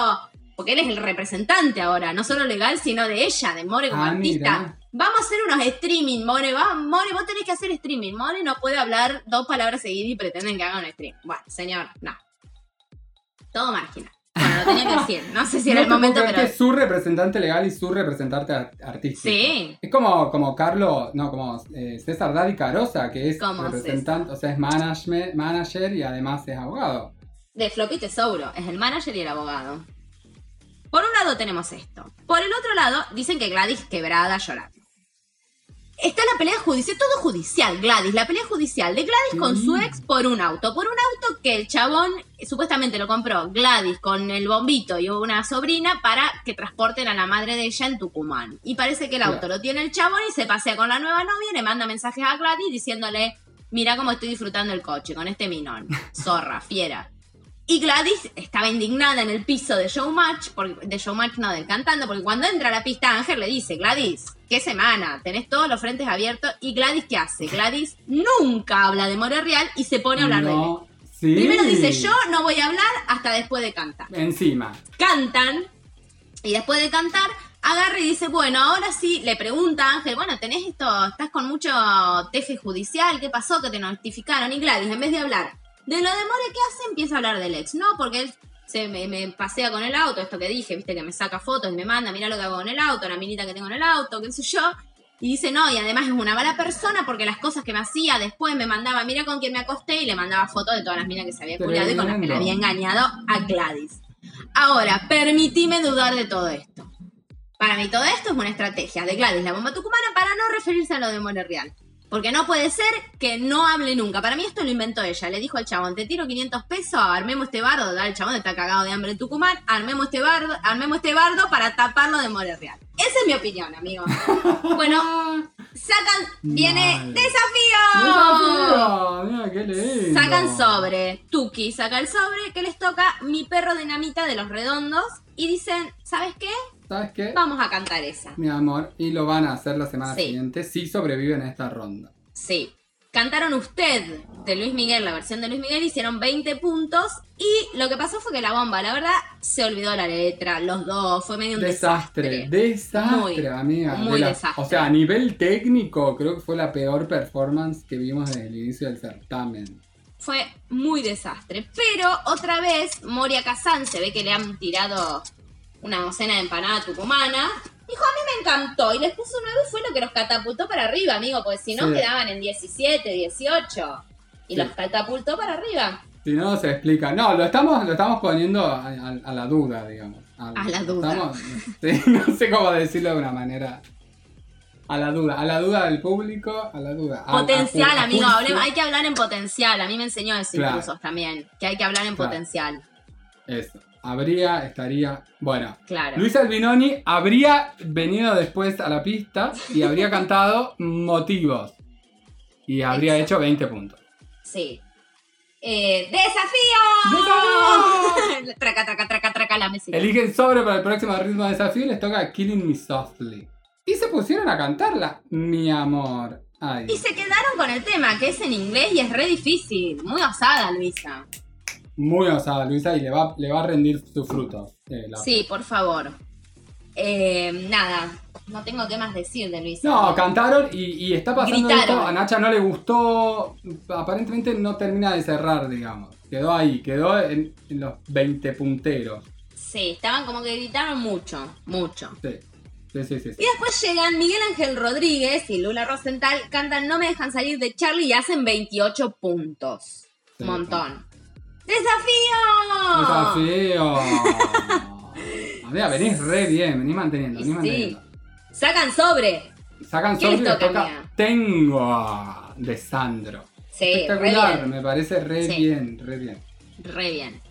porque él es el representante ahora, no solo legal, sino de ella, de More como Ah, artista. mira. Vamos a hacer unos streaming, More. Va, More, vos tenés que hacer streaming. More no puede hablar dos palabras seguidas y pretenden que haga un stream. Bueno, señor, no. Todo marginal. Bueno, lo tenía que decir. No sé si era No el momento, pero. es su representante legal y su representante ar- artístico. Sí. Es como, como Carlos, no, como eh, César Daddy Carosa, que es representante, o sea, es management, manager y además es abogado. de Floppy Tesouro. Es el manager y el abogado. Por un lado tenemos esto. Por el otro lado, dicen que Gladys quebrada llorando. Está la pelea judicial, todo judicial, Gladys, la pelea judicial de Gladys con su ex por un auto. Por un auto que el chabón supuestamente lo compró Gladys con el bombito y una sobrina para que transporten a la madre de ella en Tucumán. Y parece que el auto Claro. lo tiene el chabón y se pasea con la nueva novia y le manda mensajes a Gladys diciéndole, mira cómo estoy disfrutando el coche con este minón. Zorra, fiera. Y Gladys estaba indignada en el piso de Showmatch, porque, de Showmatch no, del cantando, porque cuando entra a la pista Ángel le dice, Gladys, qué semana, tenés todos los frentes abiertos. ¿Y Gladys qué hace? Gladys nunca habla de More Real y se pone a hablar de él. sí. Primero dice, yo no voy a hablar hasta después de cantar. Encima. Cantan, y después de cantar, agarra y dice, bueno, ahora sí, le pregunta a Ángel, bueno, tenés esto, estás con mucho teje judicial, ¿qué pasó? Que te notificaron. Y Gladys, en vez de hablar de lo de More, ¿qué hace? Empieza a hablar del ex. No, porque él se me, me pasea con el auto, esto que dije, viste, que me saca fotos y me manda, mira lo que hago con el auto, la minita que tengo en el auto, qué sé yo. Y dice, no, y además es una mala persona porque las cosas que me hacía después me mandaba, mira con quién me acosté y le mandaba fotos de todas las minas que se había culiado y con las que le había engañado a Gladys. Ahora, permitime dudar de todo esto. Para mí todo esto es una estrategia de Gladys, la bomba tucumana, para no referirse a lo de More Real. Porque no puede ser que no hable nunca. Para mí esto lo inventó ella. Le dijo al chabón, te tiro 500 pesos, armemos este bardo. Dale, el chabón está cagado de hambre en Tucumán. Armemos este bardo, armemos este bardo para taparlo de More Real. Esa es mi opinión, amigo. Bueno, sacan, viene Mal. desafío. ¡Desafío! Mira, qué lindo. Sacan sobre. Tuki saca el sobre que les toca mi perro dinamita de los redondos. Y dicen, ¿sabes qué? ¿Sabes qué? Vamos a cantar esa. Mi amor, y lo van a hacer la semana Sí. siguiente si sobreviven a esta ronda. Sí. Cantaron usted de Luis Miguel, la versión de Luis Miguel, hicieron 20 puntos. Y lo que pasó fue que la bomba, la verdad, se olvidó la letra, los dos, fue medio un Desastre, desastre. desastre, Muy, amiga. muy De la- desastre. O sea, a nivel técnico, creo que fue la peor performance que vimos desde el inicio del certamen. Fue muy desastre. Pero otra vez, Moria Kazan se ve que le han tirado una docena de empanada tucumana. Dijo, a mí me encantó. Y les puso 9 y fue lo que los catapultó para arriba, amigo. Porque si no, Sí. quedaban en 17, 18. Y Sí. los catapultó para arriba. Si no, se explica. No, lo estamos, lo estamos poniendo a, a- a la duda, digamos. A la duda. estamos- sí, no sé cómo decirlo de una manera. A la duda, a la duda del público, a la duda. Potencial, amigo. hablemos- hay que hablar en potencial. A mí me enseñó eso Claro. incluso también. Que hay que hablar en Claro. potencial. Eso. Habría, estaría. Bueno, Claro. Luis Albinoni habría venido después a la pista y habría cantado motivos. Y habría Exacto. hecho 20 puntos. Sí. Eh, ¡Desafío! traca, traca, traca, traca la mesita. Eligen sobre para el próximo ritmo de desafío y les toca Killing Me Softly. Y se pusieron a cantarla, mi amor. Ay. Y se quedaron con el tema, que es en inglés y es re difícil. Muy osada, Luisa. Muy osada, Luisa, y le va, le va a rendir sus frutos. eh, la- Sí, por favor. Eh, nada, no tengo qué más decir de Luisa. No, cantaron y, y está pasando Gritaron. esto. A Nacha no le gustó. Aparentemente no termina de cerrar, digamos. Quedó ahí, quedó en, en los 20 punteros. Sí, estaban como que gritaron mucho, mucho. Sí, sí, sí. sí. Y después llegan Miguel Ángel Rodríguez y Lula Rosenthal, cantan No me dejan salir de Charlie y hacen 28 puntos. Montón. ¡Desafío! Desafío. Amiga, venís re bien, venís manteniendo, venís sí. manteniendo. Sacan sobre. Sacan ¿Qué sobre y les les toca, toca? Tengo de Sandro. Sí, Espectacular, me parece re Sí. bien, re bien. Re bien.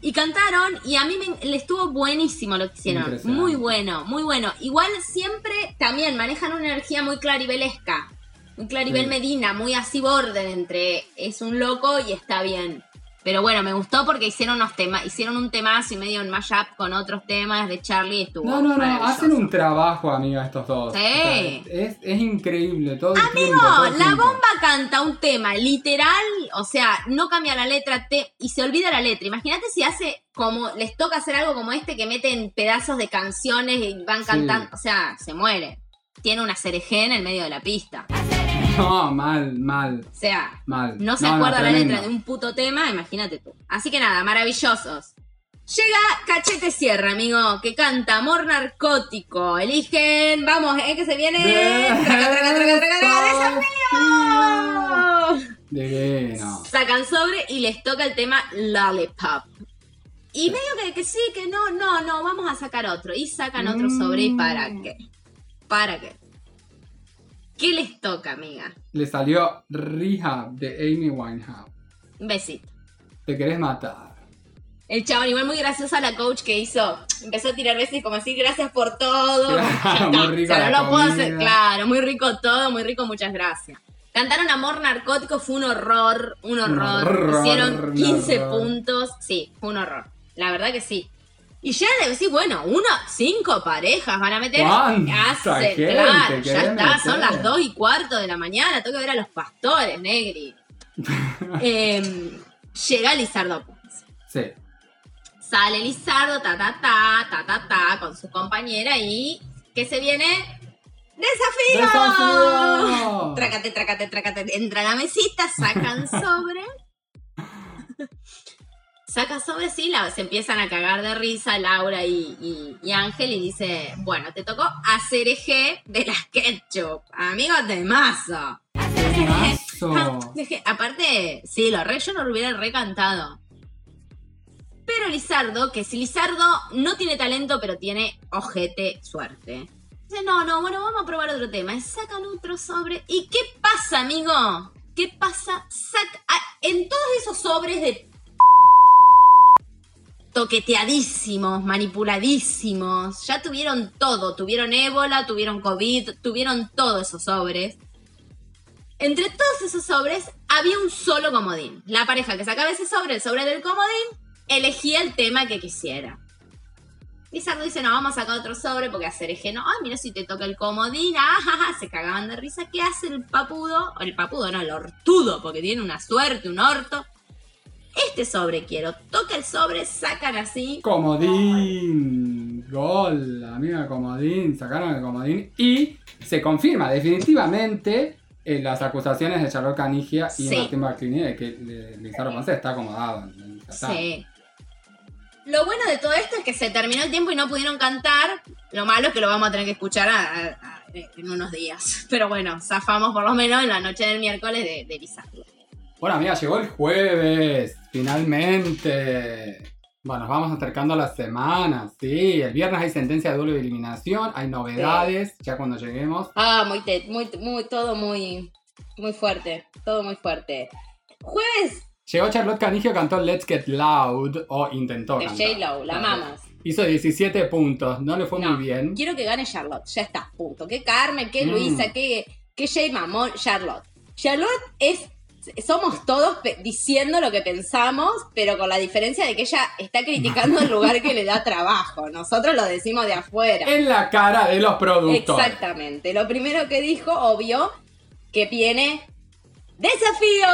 Y cantaron y a mí me, le estuvo buenísimo lo que hicieron. Muy bueno, muy bueno. Igual siempre también manejan una energía muy claribelesca. Muy claribel Sí. Medina, muy así borde entre es un loco y está bien. Pero bueno, me gustó porque hicieron unos temas, hicieron un temazo y medio un mashup con otros temas de Charlie y estuvo. No, no, no, hacen un trabajo, amiga, estos dos. Sí. O sea, es, es increíble todo el Amigo, tiempo. todo el la tiempo. bomba canta un tema literal, o sea, no cambia la letra te- y se olvida la letra. Imagínate si hace como, les toca hacer algo como este que meten pedazos de canciones y van Sí. cantando, o sea, se muere. tiene una cereje en el medio de la pista. No, mal, mal, O sea, mal. no se acuerda la letra de un puto tema, imagínate tú. Así que nada, maravillosos. Llega Cachete Sierra, amigo, que canta Amor Narcótico. Eligen, vamos, eh, que se viene. Traca, traca, traca, traca, desafío. Divino. Sacan sobre y les toca el tema Lollipop. Y medio que, que sí, que no, no, no, vamos a sacar otro. Y sacan otro sobre y para Mm. qué. ¿Para qué? ¿Qué les toca, amiga? Le salió Rehab de Amy Winehouse. Un besito. Te querés matar. El chabón, igual muy graciosa la coach que hizo. Empezó a tirar veces y como así, gracias por todo. Claro, muy rica O sea, no lo puedo hacer, claro, muy rico todo, muy rico, muchas gracias. Cantaron Amor Narcótico, fue un horror, un horror. horror, Hicieron un 15 horror. puntos. Sí, fue un horror. La verdad que sí. Y ya de decir, bueno, uno, cinco parejas van a meter. ¿Cuánta Hace, gente claro, ya está, son las dos y cuarto de la mañana, tengo que ver a los pastores, Negri. Em, llega Lizardo Ponce. Sí. Sale Lizardo, ta ta ta, ta ta ta, con su compañera y ¿qué se viene? ¡Desafío! ¡Desafío! Trácate, trácate, trácate. Entra a la mesita, sacan sobre. Saca sobre, sí, la- se empiezan a cagar de risa Laura y, y- y Ángel y dice, bueno, te tocó hacer eje de las ketchup, amigos de masa. Temazo. Dije, aparte, sí, lo re, yo no lo hubiera recantado. Pero Lizardo, que si Lizardo no tiene talento, pero tiene ojete suerte. Dice, no, no, bueno, vamos a probar otro tema. Sacan otro sobre. ¿Y qué pasa, amigo? ¿Qué pasa? Saca, ah, en todos esos sobres de toqueteadísimos, manipuladísimos. Ya tuvieron todo. Tuvieron ébola, tuvieron COVID, tuvieron todos esos sobres. Entre todos esos sobres había un solo comodín. La pareja que sacaba ese sobre, el sobre del comodín, elegía el tema que quisiera. Lizardo dice, no, vamos a sacar otro sobre porque hacer eje no. Ay, mira si te toca el comodín. Ah, ja, ja. Se cagaban de risa. ¿Qué hace el papudo? El papudo, no, el hortudo, porque tiene una suerte, un orto. Este sobre quiero. Toca el sobre, sacan así. Comodín. Gol, amiga Comodín. Sacaron el Comodín. Y se confirma definitivamente eh, las acusaciones de Charlotte Canigia y Sí. Martín Barclini de que Lizardo Ponce está acomodado. Está. Sí. Lo bueno de todo esto es que se terminó el tiempo y no pudieron cantar. Lo malo es que lo vamos a tener que escuchar a- a- a- en unos días. Pero bueno, zafamos por lo menos en la noche del miércoles de, de Lizardo. Bueno, amiga, llegó el jueves. Finalmente. Bueno, nos vamos acercando a las semanas. Sí, el viernes hay sentencia de duelo de eliminación. Hay novedades. Ya cuando lleguemos. Ah, muy, muy, muy, todo muy, muy fuerte. Todo muy fuerte. Jueves Llegó Charlotte Canigio, cantó Let's Get Loud. O intentó de cantar. J-Lo, la mamas. Hizo 17 puntos. No le fue No, muy bien. Quiero que gane Charlotte, ya está, punto. Que Carmen, que Mm. Luisa, que, que Mamón, Charlotte. Charlotte es. Somos todos diciendo lo que pensamos, pero con la diferencia de que ella está criticando el lugar que le da trabajo. Nosotros lo decimos de afuera. En la cara de los productores. Exactamente. Lo primero que dijo, obvio, que viene. ¡Desafío!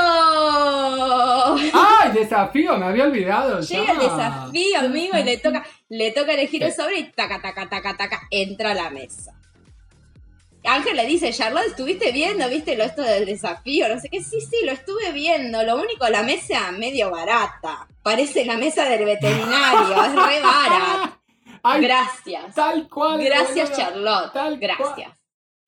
¡Ay, desafío! Me había olvidado ya. Llega el desafío, amigo, y le toca, le toca elegir el sobre y taca, taca, taca, taca, entra a la mesa. Ángel le dice, Charlotte, ¿estuviste viendo? ¿Viste lo esto del desafío? No sé qué. Sí, sí, lo estuve viendo. Lo único, la mesa medio barata. Parece la mesa del veterinario. es re barata. Ay, Gracias. tal cual. Gracias. Charlotte. Tal Gracias.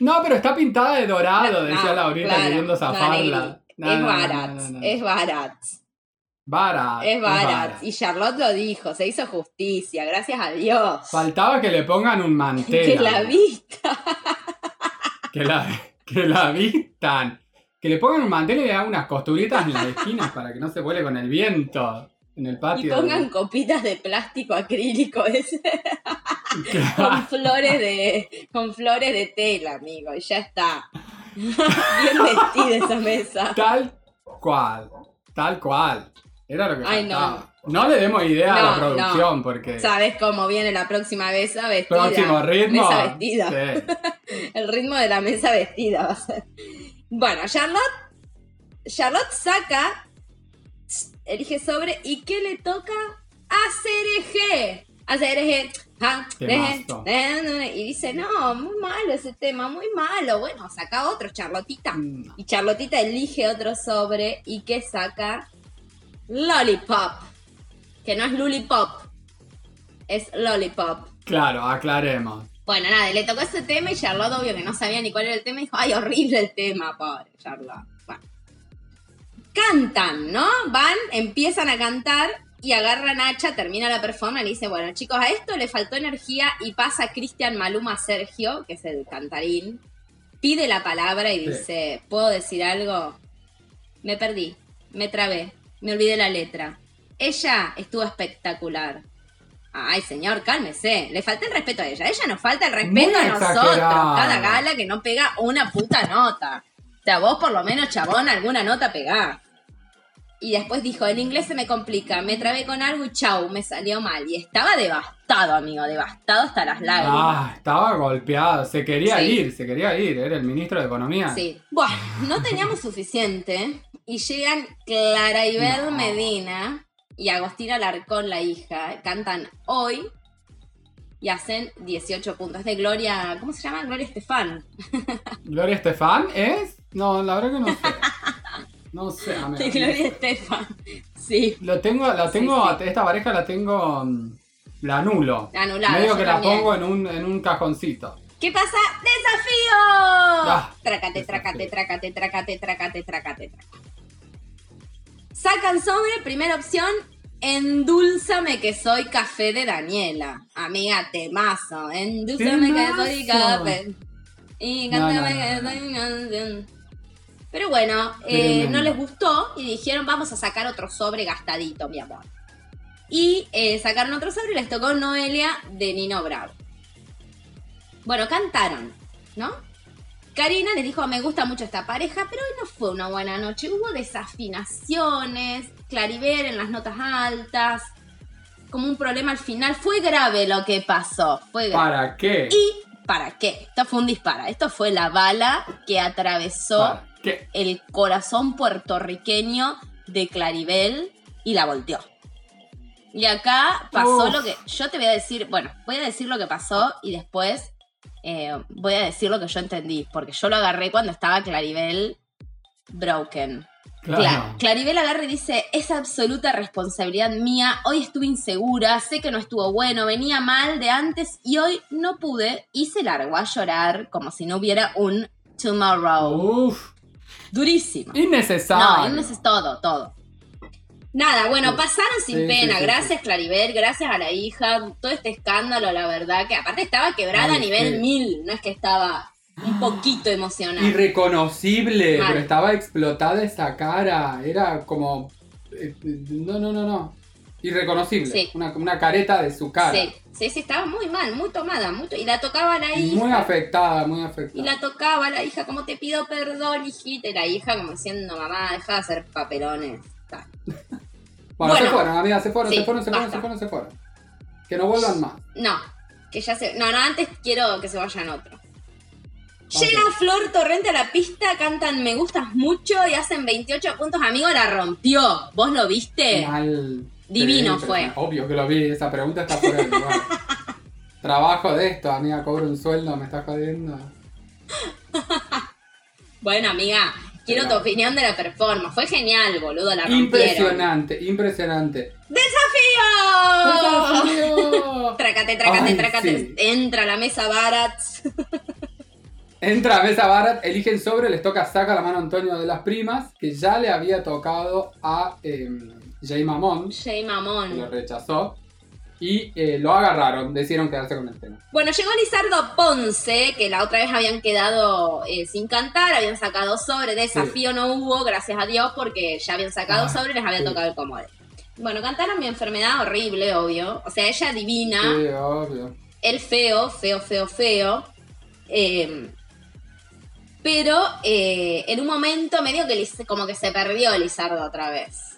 No, pero está pintada de dorado, No, decía Laurita claro, queriendo zafarla. No, es no, barat. Es barat. Barat, Es barat. Y Charlotte lo dijo. Se hizo justicia. Gracias a Dios. Faltaba que le pongan un mantel. Que la vista. Que la, que la vistan. Que le pongan un mantel y le hagan unas costuritas en las esquinas para que no se vuele con el viento en el Y patio. pongan copitas de plástico acrílico ese, con flores de con flores de tela, amigo, y ya está. Bien vestida esa mesa. Tal cual. Tal cual. Era lo que Ay, faltaba. No. Le demos idea a la No, producción porque. ¿Sabes cómo viene la próxima mesa vestida? Próximo ritmo. Mesa vestida. Sí. El ritmo de la mesa vestida va a ser. Bueno, Charlotte. Charlotte saca. Elige sobre. ¿Y qué le toca? Hacer eje. Hacer eje, deje, Temazo. deje, y dice, no, muy malo ese tema, muy malo. Bueno, saca otro, Charlotita. Mm. Y Charlotita elige otro sobre y que saca Lollipop. Que no es Lollipop, es Lollipop. Claro, aclaremos. Bueno, nada, le tocó ese tema y Charlotte, obvio que no sabía ni cuál era el tema, dijo, ay, horrible el tema, pobre Charlotte. Bueno. Cantan, ¿no? Van, empiezan a cantar y agarra a Nacha, termina la performance y dice, bueno, chicos, a esto le faltó energía y pasa Cristian Maluma Sergio, que es el cantarín, pide la palabra y Sí. dice, ¿puedo decir algo? Me perdí, me trabé, me olvidé la letra. Ella estuvo espectacular. Ay, señor, cálmese. Le falta el respeto a ella. Ella nos falta el respeto Muy a nosotros. Cada gala que no pega una puta nota. O sea, vos por lo menos, chabón, alguna nota pegá. Y después dijo, en inglés se me complica, me trabé con algo y chau, me salió mal. Y estaba devastado, amigo, devastado hasta las lágrimas. Ah, estaba golpeado. Se quería Sí. ir, se quería ir. Era el ministro de Economía. Sí. Bueno, no teníamos suficiente. Y llegan Clara Ibel No. Medina y Agostina Larcón, la hija. Cantan hoy y hacen 18 puntos. De Gloria, ¿cómo se llama? Gloria Estefan. ¿Gloria Estefan es? No, la verdad que no sé. No sé, amigo. De Gloria Estefan. Sí. Lo tengo, la tengo, esta pareja la tengo, mm, la anulo. Anulada, Medio que la pongo en un, en un cajoncito. ¿Qué pasa? ¡Desafío! Ah, trácate, desafío. trácate, trácate, trácate, trácate, trácate, trácate. Sacan sobre, primera opción, Endulzame que soy café de Daniela. Amiga, temazo. Endulzame que soy café. Y cántame no, no, que soy canción. Pero bueno, eh, no les gustó y dijeron vamos a sacar otro sobre gastadito, mi amor. Y eh, sacaron otro sobre y les tocó Noelia de Nino Bravo. Bueno, cantaron, ¿no? Karina les dijo, me gusta mucho esta pareja, pero hoy no fue una buena noche. Hubo desafinaciones, Claribel en las notas altas, como un problema al final. Fue grave lo que pasó, fue grave. ¿Para qué? ¿Y para qué? Esto fue un disparo. Esto fue la bala que atravesó el corazón puertorriqueño de Claribel y la volteó. Y acá pasó Uf. lo que. Yo te voy a decir. Bueno, voy a decir lo que pasó y después eh, voy a decir lo que yo entendí. Porque yo lo agarré cuando estaba Claribel broken. Claro. Cla- Claribel agarra y dice, es absoluta responsabilidad mía, hoy estuve insegura, sé que no estuvo bueno, venía mal de antes y hoy no pude y se largó a llorar como si no hubiera un tomorrow. Uf, Durísimo. innecesario. No, es todo, todo. Nada, bueno, pasaron sin Sí, pena. sí, Gracias, Claribel, gracias a la hija. Todo este escándalo, la verdad, que aparte estaba quebrada Ay, a nivel mil, no es que estaba un poquito emocionada. Irreconocible, Mal. pero estaba explotada esa cara. Era como. eh, No, no, no, no. Irreconocible. Sí. Una, una careta de su cara. Sí, sí, sí, estaba muy mal, muy tomada, muy to- y la tocaba la hija. Muy afectada, muy Y afectada. la tocaba la hija, como te pido perdón, hijita. Y la hija como diciendo, mamá, deja de hacer papelones. Bueno, Bueno. se fueron, amigas, se fueron, Sí, se fueron, se fueron, basta. se fueron, se fueron. Que no vuelvan más. No, que ya se... No, no, antes quiero que se vayan otros. Ok. Llega Flor Torrente a la pista, cantan Me Gustas Mucho y hacen 28 puntos. Amigo, la rompió. ¿Vos lo viste? Mal. Divino Sí, fue. Obvio que lo vi, esa pregunta está fuera de lugar. Trabajo de esto, amiga, cobro un sueldo, me estás jodiendo. Bueno, amiga, quiero tu opinión de la performance. Fue genial, boludo, la rompieron. Impresionante, impresionante. ¡Desafío! ¡Desafío! Trácate, trácate, Ay, trácate. sí. Entra a la mesa Barat. Entra a Mesa Barat, eligen sobre, les toca saca la mano a Antonio de las primas, que ya le había tocado a eh, Jay Mamón, Jay que lo Mamón. rechazó, y eh, lo agarraron, decidieron quedarse con el tema. Bueno, llegó Lizardo Ponce, que la otra vez habían quedado eh, sin cantar, habían sacado sobre, desafío no hubo, gracias a Dios, porque ya habían sacado Ah, sobre y les había sí. tocado el comode. Bueno, cantaron mi enfermedad horrible, obvio. O sea, ella divina, Sí, obvio. él feo, feo, feo, feo. Eh, pero eh, en un momento medio que como que se perdió Lizardo otra vez.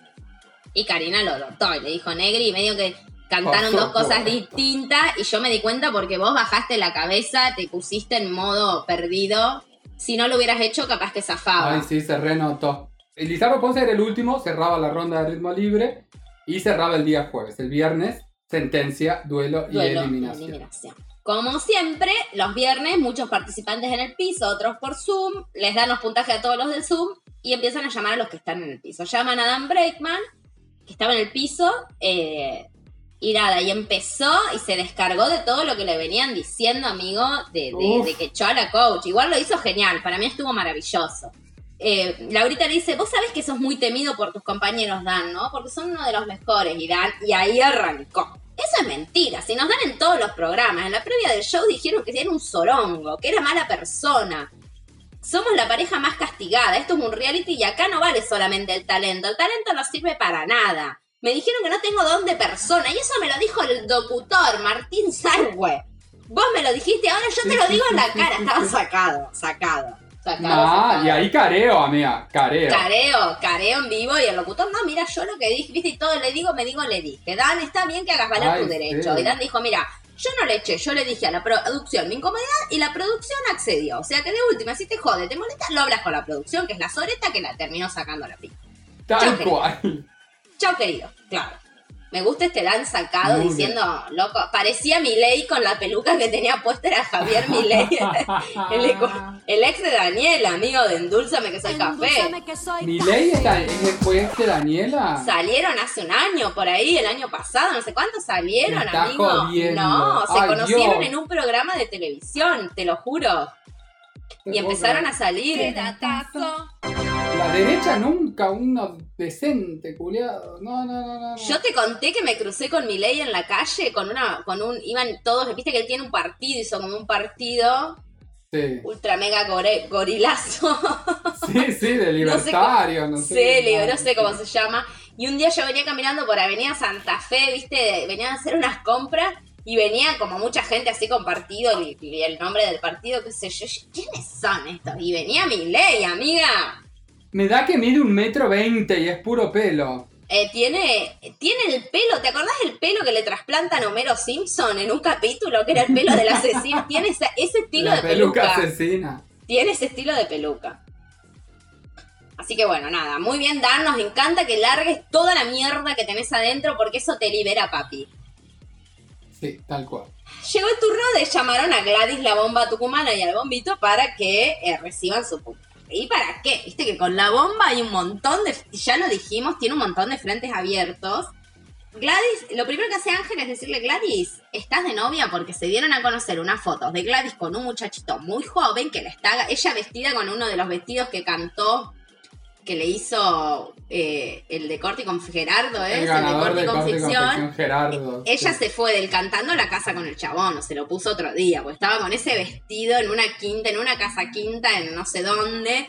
Y Karina lo notó y le dijo Negri, y medio que cantaron dos cosas distintas y yo me di cuenta porque vos bajaste la cabeza, te pusiste en modo perdido. Si no lo hubieras hecho, capaz que zafaba. Ay, sí, se renotó. Lizardo Ponce era el último, cerraba la ronda de ritmo libre y cerraba el día jueves. El viernes Sentencia, duelo, duelo y eliminación. eliminación. Como siempre, los viernes muchos participantes en el piso, otros por Zoom, les dan los puntajes a todos los del Zoom y empiezan a llamar a los que están en el piso. Llaman a Dan Breakman, que estaba en el piso, eh, y nada, y empezó y se descargó de todo lo que le venían diciendo, amigo, de, de- de que echó a la coach. Igual lo hizo genial, para mí estuvo maravilloso. Eh, Laurita le dice, vos sabés que sos muy temido por tus compañeros, Dan, ¿no? Porque son uno de los mejores, y Dan, y ahí arrancó. Eso es mentira, si nos dan en todos los programas, en la previa del show dijeron que era un sorongo, que era mala persona. Somos la pareja más castigada, esto es un reality y acá no vale solamente el talento, el talento no sirve para nada. Me dijeron que no tengo don de persona y eso me lo dijo el locutor Martín Sarwe. Vos me lo dijiste, ahora yo te lo digo en la cara, estaba sacado, sacado. Sacado, Ah, sacado. y ahí careo, amiga, careo. Careo, careo en vivo y el locutor, no, mira, yo lo que dije, viste, y todo le digo, me digo, le dije, Dan, está bien que hagas valer Ay, tu derecho. sí. Y Dan dijo, mira, yo no le eché, yo le dije a la producción mi incomodidad y la producción accedió. O sea que de última, si te jode, te molesta, lo hablas con la producción, que es la soreta que la terminó sacando a la pica. Tal cual. Chao, querido, claro. Me gusta este Dan sacado Muy diciendo, loco, parecía Milei con la peluca que tenía puesta, era Javier Milei, el, el ex de Daniel, amigo de Endulzame que soy café. ¿Miley está- es- fue este Daniela? Salieron hace un año por ahí, el año pasado, no sé cuántos salieron, Me amigo. jodiendo. No, se Ay, conocieron Dios. en un programa de televisión, te lo juro. Y empezaron a salir. La derecha nunca, uno decente, culiado. No, no, no, no. no. Yo te conté que me crucé con Milei en la calle con una, con un, iban todos, viste que él tiene un partido, hizo como un partido Sí, ultra mega gore- gorilazo. sí, sí, de libertario, no sé. Sí, le- no sé cómo se llama. Y un día yo venía caminando por Avenida Santa Fe, viste, venían a hacer unas compras y venía como mucha gente así con partido y, el nombre del partido, qué sé. Yo, ¿Quiénes son estos? Y venía mi ley, amiga. Me da que mide un metro veinte y es puro pelo. Eh, tiene, tiene el pelo, ¿te acordás del pelo que le trasplantan a Homero Simpson en un capítulo que era el pelo del asesino? Tiene ese, ese estilo La de peluca peluca. asesina. Tiene ese estilo de peluca. Así que bueno, nada, muy bien Dan, nos encanta que largues toda la mierda que tenés adentro porque eso te libera, papi. Sí, tal cual. Llegó el turno de llamaron a Gladys la bomba tucumana y al bombito para que eh, reciban su puntaje. ¿Y para qué? Viste que con la bomba hay un montón de, ya lo dijimos, tiene un montón de frentes abiertos. Gladys, lo primero que hace Ángel es decirle, Gladys, estás de novia porque se dieron a conocer unas fotos de Gladys con un muchachito muy joven que le está, ella vestida con uno de los vestidos que cantó, que le hizo eh, el de Corte con Gerardo, ¿eh? El de ganador Corte de con Corte y Ficción. Gerardo. Ella Sí. se fue del cantando a la casa con el chabón, o se lo puso otro día, porque estaba con ese vestido en una quinta, en una casa quinta, en no sé dónde.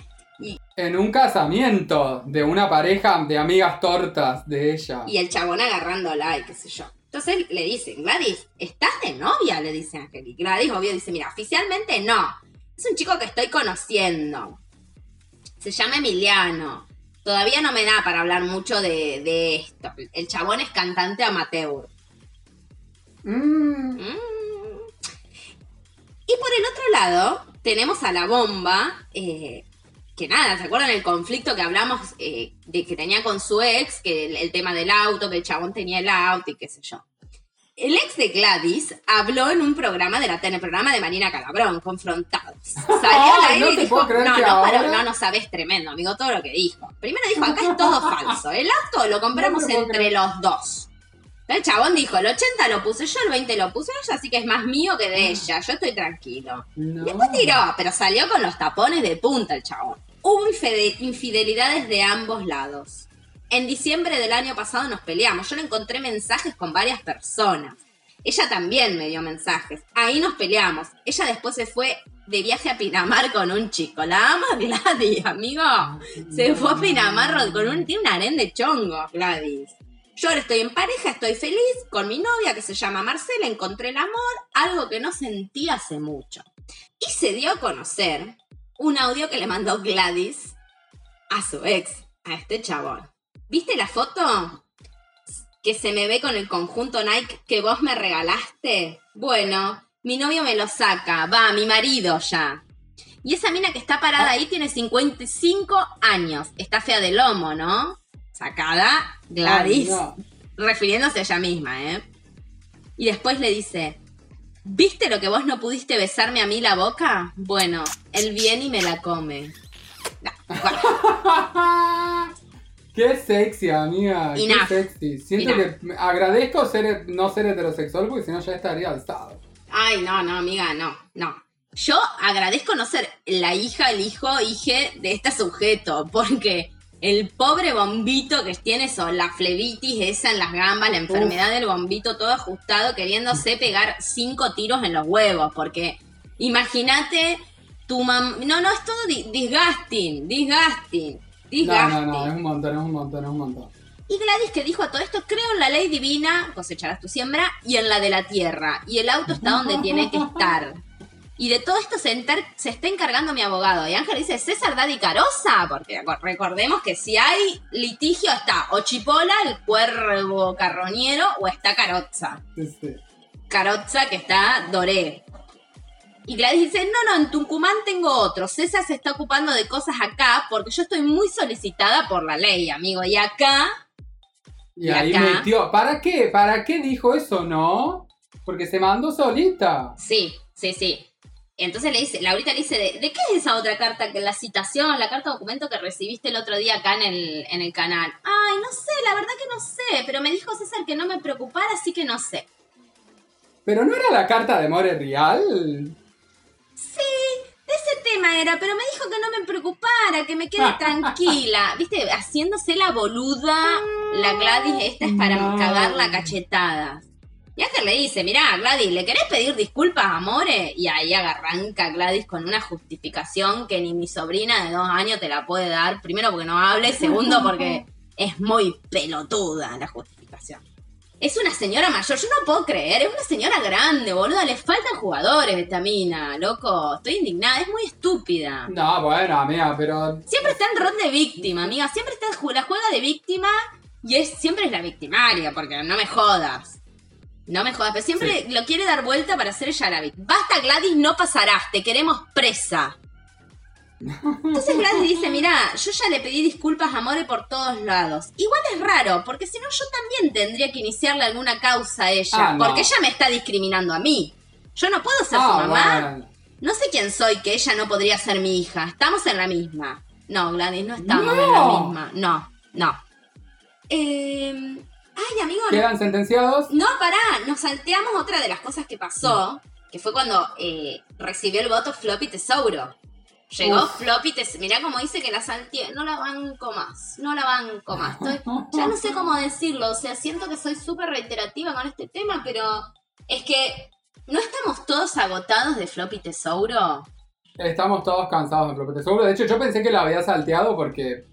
En un casamiento de una pareja de amigas tortas de ella. Y el chabón agarrándola y qué sé yo. Entonces le dicen, Gladys, ¿estás de novia? Le dice. Y Gladys, obvio, dice, mira, oficialmente no. Es un chico que estoy conociendo. Se llama Emiliano. Todavía no me da para hablar mucho de, de esto. El chabón es cantante amateur. Mm, Mm. Y por el otro lado, tenemos a la bomba, eh, que nada, ¿se acuerdan el conflicto que hablamos eh, de que tenía con su ex? Que el, el tema del auto, que el chabón tenía el auto y qué sé yo. El ex de Gladys habló en un programa de la tele, programa de Marina Calabrón, Confrontados. Salió al aire no y dijo, no, no, ahora- pero no, no sabes tremendo, amigo, todo lo que dijo. Primero dijo, acá es todo falso. El auto lo compramos No entre creer. los dos. El chabón dijo, el 80 lo puse yo, el 20 lo puse ella, así que es más mío que de ella. Yo estoy tranquilo. no. Después tiró, pero salió con los tapones de punta el chabón. Hubo infide- infidelidades de ambos lados. En diciembre del año pasado nos peleamos. Yo le encontré mensajes con varias personas. Ella también me dio mensajes. Ahí nos peleamos. Ella después se fue de viaje a Pinamar con un chico. La ama Gladys, amigo. Se fue a Pinamar con un... Tiene un harén de chongo, Gladys. Yo ahora estoy en pareja, estoy feliz con mi novia que se llama Marcela, encontré el amor, algo que no sentí hace mucho. Y se dio a conocer un audio que le mandó Gladys a su ex, a este chabón. ¿Viste la foto? Que se me ve con el conjunto Nike que vos me regalaste. Bueno, mi novio me lo saca, va, mi marido ya. Y esa mina que está parada ahí tiene 55 años. Está fea de lomo, ¿no? Sacada Gladys no. refiriéndose a ella misma, ¿eh? Y después le dice, ¿viste lo que vos no pudiste besarme a mí la boca? Bueno, él viene y me la come. No, bueno, Qué sexy, amiga. Enough. Qué sexy. Siento Enough. que agradezco ser, no ser heterosexual porque si no ya estaría alzado. Ay, no, no, amiga, no, no. Yo agradezco no ser la hija, el hijo, hije de este sujeto, porque el pobre bombito que tiene eso, la flebitis esa en las gambas, la enfermedad del bombito todo ajustado, queriéndose pegar cinco tiros en los huevos, porque imagínate tu mamá... No, no, es todo di- disgusting, disgusting, No, no, no, es un montón, es un montón, es un montón. Y Gladys que dijo a todo esto, creo en la ley divina, cosecharás tu siembra, y en la de la tierra. Y el auto está donde tiene que estar. Y de todo esto se, enter- se está encargando mi abogado. Y Ángel dice, César Daddy Carosa, porque recordemos que si hay litigio está o Chipola, el cuervo carroñero, o está Carozza. Sí. Carozza que está Doré. Y Gladys dice, no, no, en Tucumán tengo otro. César se está ocupando de cosas acá porque yo estoy muy solicitada por la ley, amigo. Y acá Y Y ahí acá- metió. ¿Para qué? ¿Para qué dijo eso, no? Porque se mandó solita. Sí, sí, sí. Entonces le dice, Laurita le dice, ¿de, de qué es esa otra carta que la citación, la carta documento que recibiste el otro día acá en el, en el canal? Ay, no sé, la verdad que no sé, pero me dijo César que no me preocupara, así que no sé. Pero no era la carta de More Real. Sí, de ese tema era, pero me dijo que no me preocupara, que me quede tranquila. Viste, haciéndose la boluda, la Gladys esta es para No. cagar la cachetada. Y Ángel le dice, mirá, Gladys, ¿le querés pedir disculpas a More? Y ahí arranca Gladys con una justificación que ni mi sobrina de dos años te la puede dar. Primero porque no habla y segundo porque es muy pelotuda la justificación. Es una señora mayor, yo no puedo creer, es una señora grande, boluda, le faltan jugadores de esta mina, loco. Estoy indignada, es muy estúpida. No, bueno, amiga, pero. Siempre está en rol de víctima, amiga. Siempre está la juega de víctima y es siempre es la victimaria, porque no me jodas. No me jodas, pero siempre lo quiere dar vuelta para hacer ella la víctima. Basta, Gladys, no pasarás, te queremos presa. Entonces Gladys dice, mira, yo ya le pedí disculpas a More por todos lados. Igual es raro, porque si no yo también tendría que iniciarle alguna causa a ella, Ah, no. porque ella me está discriminando a mí. Yo no puedo ser su Ah, mamá. bueno. No sé quién soy que ella no podría ser mi hija. Estamos en la misma. No, Gladys, no estamos No. en la misma. No, no. Eh, ay, amigo. ¿Quedan sentenciados? No, pará. Nos salteamos otra de las cosas que pasó. Que fue cuando eh, recibió el voto Floppy Tesauro. Llegó Uf. Floppy Tesauro. Mirá cómo dice que la salteé. No la banco más. No la banco más. Estoy- ya no sé cómo decirlo. O sea, siento que soy súper reiterativa con este tema, pero es que. ¿No estamos todos agotados de Floppy Tesauro? Estamos todos cansados de Propete Seguro. De hecho, yo pensé que lo había salteado porque.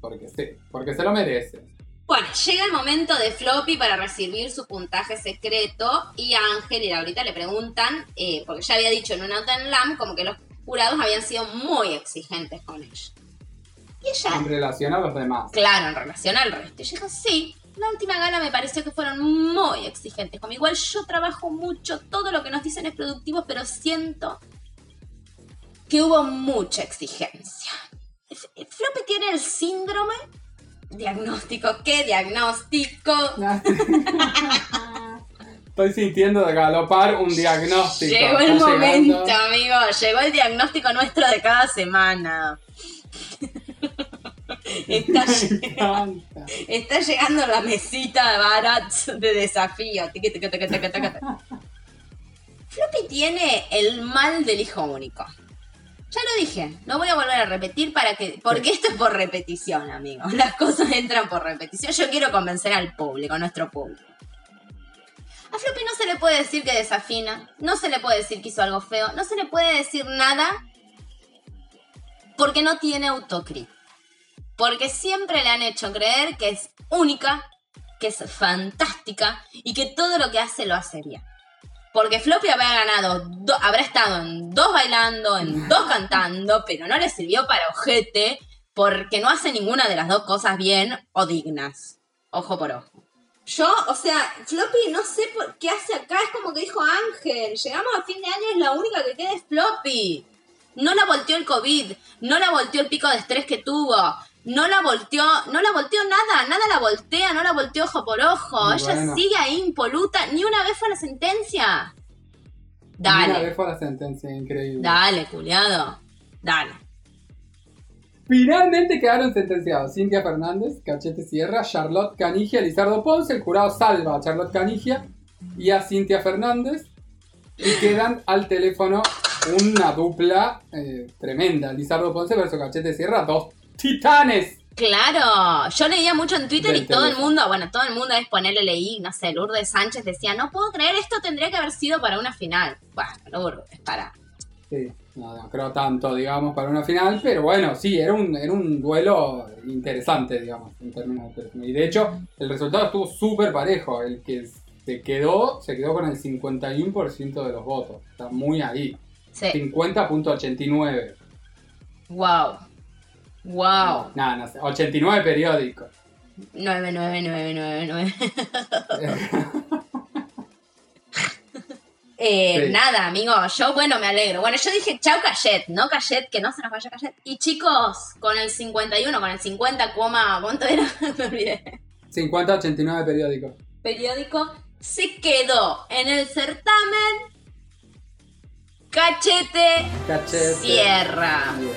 Porque sí, porque se lo merece. Bueno, llega el momento de Floppy para recibir su puntaje secreto y Ángel y Laurita le preguntan, eh, porque ya había dicho en una nota en LAM, como que los jurados habían sido muy exigentes con ella. Y ella, En relación a los demás. claro, en relación al resto, ella dijo, sí, la última gala me pareció que fueron muy exigentes. Como igual yo trabajo mucho, todo lo que nos dicen es productivo, pero siento que hubo mucha exigencia. F- Floppy tiene el síndrome diagnóstico. ¿Qué diagnóstico? Estoy sintiendo de galopar un diagnóstico. Llegó el Está momento, llegando. amigo. Llegó el diagnóstico nuestro de cada semana. Está, encanta. está llegando la mesita de Barats de desafío. Floppy tiene el mal del hijo único. Ya lo dije, no voy a volver a repetir para que. Porque esto es por repetición, amigos. Las cosas entran por repetición. Yo quiero convencer al público, a nuestro público. A Floppy no se le puede decir que desafina, no se le puede decir que hizo algo feo, no se le puede decir nada porque no tiene autocrítica. Porque siempre le han hecho creer que es única, que es fantástica y que todo lo que hace lo hace bien. Porque Floppy habrá ganado, do- habrá estado en dos bailando, en dos cantando, pero no le sirvió para ojete porque no hace ninguna de las dos cosas bien o dignas. Ojo por ojo. Yo, o sea, Floppy no sé por qué hace acá, es como que dijo Ángel, llegamos a fin de año y es la única que queda es Floppy. No la volteó el COVID, no la volteó el pico de estrés que tuvo, No la volteó, no la volteó nada, nada la voltea, no la volteó ojo por ojo. Ella bueno. sigue ahí impoluta, ni una vez fue a la sentencia. Una Dale, vez fue la sentencia, increíble. dale, culiado. Dale. Finalmente quedaron sentenciados Cintia Fernández, Cachete Sierra, Charlotte Canigia, Lizardo Ponce. El jurado salva a Charlotte Canigia y a Cintia Fernández. Y quedan al teléfono una dupla eh, tremenda. Lizardo Ponce versus Cachete Sierra, dos titanes. Claro, yo leía mucho en Twitter Del y todo el mundo, bueno, todo el mundo es ponerle leí, no sé, Lourdes Sánchez decía, no puedo creer, esto tendría que haber sido para una final. Bueno, Lourdes, para. Sí, no, creo tanto, digamos, para una final, pero bueno, sí, era un, era un duelo interesante, digamos, en términos de. Y de hecho, el resultado estuvo súper parejo. El que se quedó, se quedó con el 51% de los votos. Está muy ahí. Sí. 50.89. Wow. Wow. No, no sé, 89 periódicos. 99999. Eh, Sí. Nada, amigo, yo bueno, me alegro. Bueno, yo dije chau Cayet, ¿no? Cayet, que no se nos vaya Cayet. Y chicos, con el 51, con el 50, coma, ¿cuánto era? me olvidé. 50.89 periódicos. Periódico, se quedó en el certamen Cachete Cachete. Sierra. Bien.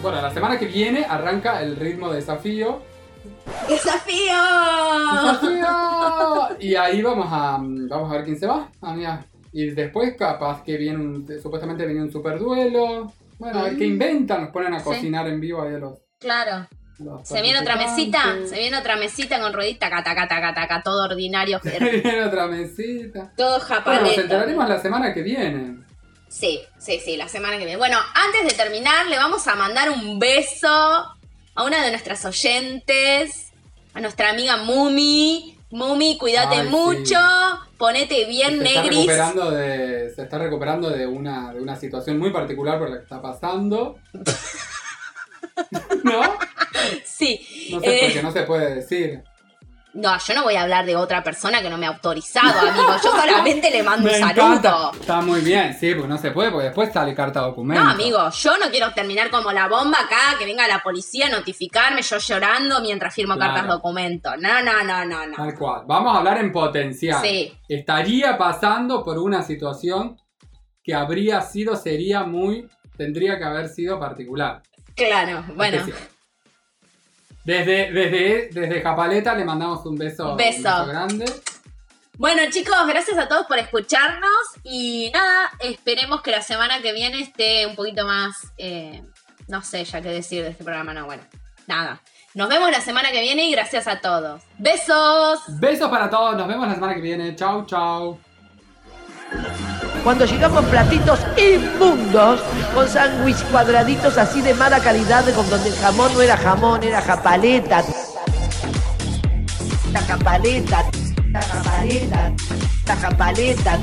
Bueno, la semana que viene arranca el ritmo de desafío. ¡Desafío! ¡Desafío! Y ahí vamos a, vamos a ver quién se va, amiga. Y después capaz que viene un, supuestamente viene un super duelo. Bueno, a ver qué Mm. inventan, nos ponen a Sí. cocinar en vivo ahí a los, Claro. los Se viene otra mesita, se viene otra mesita con ruedita, taca, taca, taca, taca, todo ordinario, Se viene otra mesita. todo Bueno, nos enteraremos la semana que viene. Sí, sí, sí, la semana que viene. Bueno, antes de terminar, le vamos a mandar un beso a una de nuestras oyentes, a nuestra amiga Mumi. Mumi, cuídate Ay, sí. mucho, ponete bien se está recuperando de se está recuperando de una de una situación muy particular por la que está pasando no Sí. no sé eh, porque no se puede decir no, yo no voy a hablar de otra persona que no me ha autorizado, amigo. Yo solamente le mando un Me saludo. encanta. está muy bien sí porque no se puede porque después sale carta documento No, amigo, yo no quiero terminar como la bomba acá, que venga la policía a notificarme, yo llorando mientras firmo Claro. cartas documento. No, no, no, no, no. tal cual vamos a hablar en potencial Sí. estaría pasando por una situación que habría sido sería muy tendría que haber sido particular Claro, bueno. Especial. Desde, desde, desde Japaleta le mandamos un beso, Un beso. grande. Bueno, chicos, gracias a todos por escucharnos y nada, esperemos que la semana que viene esté un poquito más, eh, no sé ya qué decir de este programa, no, bueno, nada. Nos vemos la semana que viene y gracias a todos. Besos. Besos para todos, nos vemos la semana que viene. Chau, chau. Cuando llegamos platitos inmundos, con sándwich cuadraditos así de mala calidad, con donde el jamón no era jamón, era japaleta. La japaleta, la japaleta, la japaleta.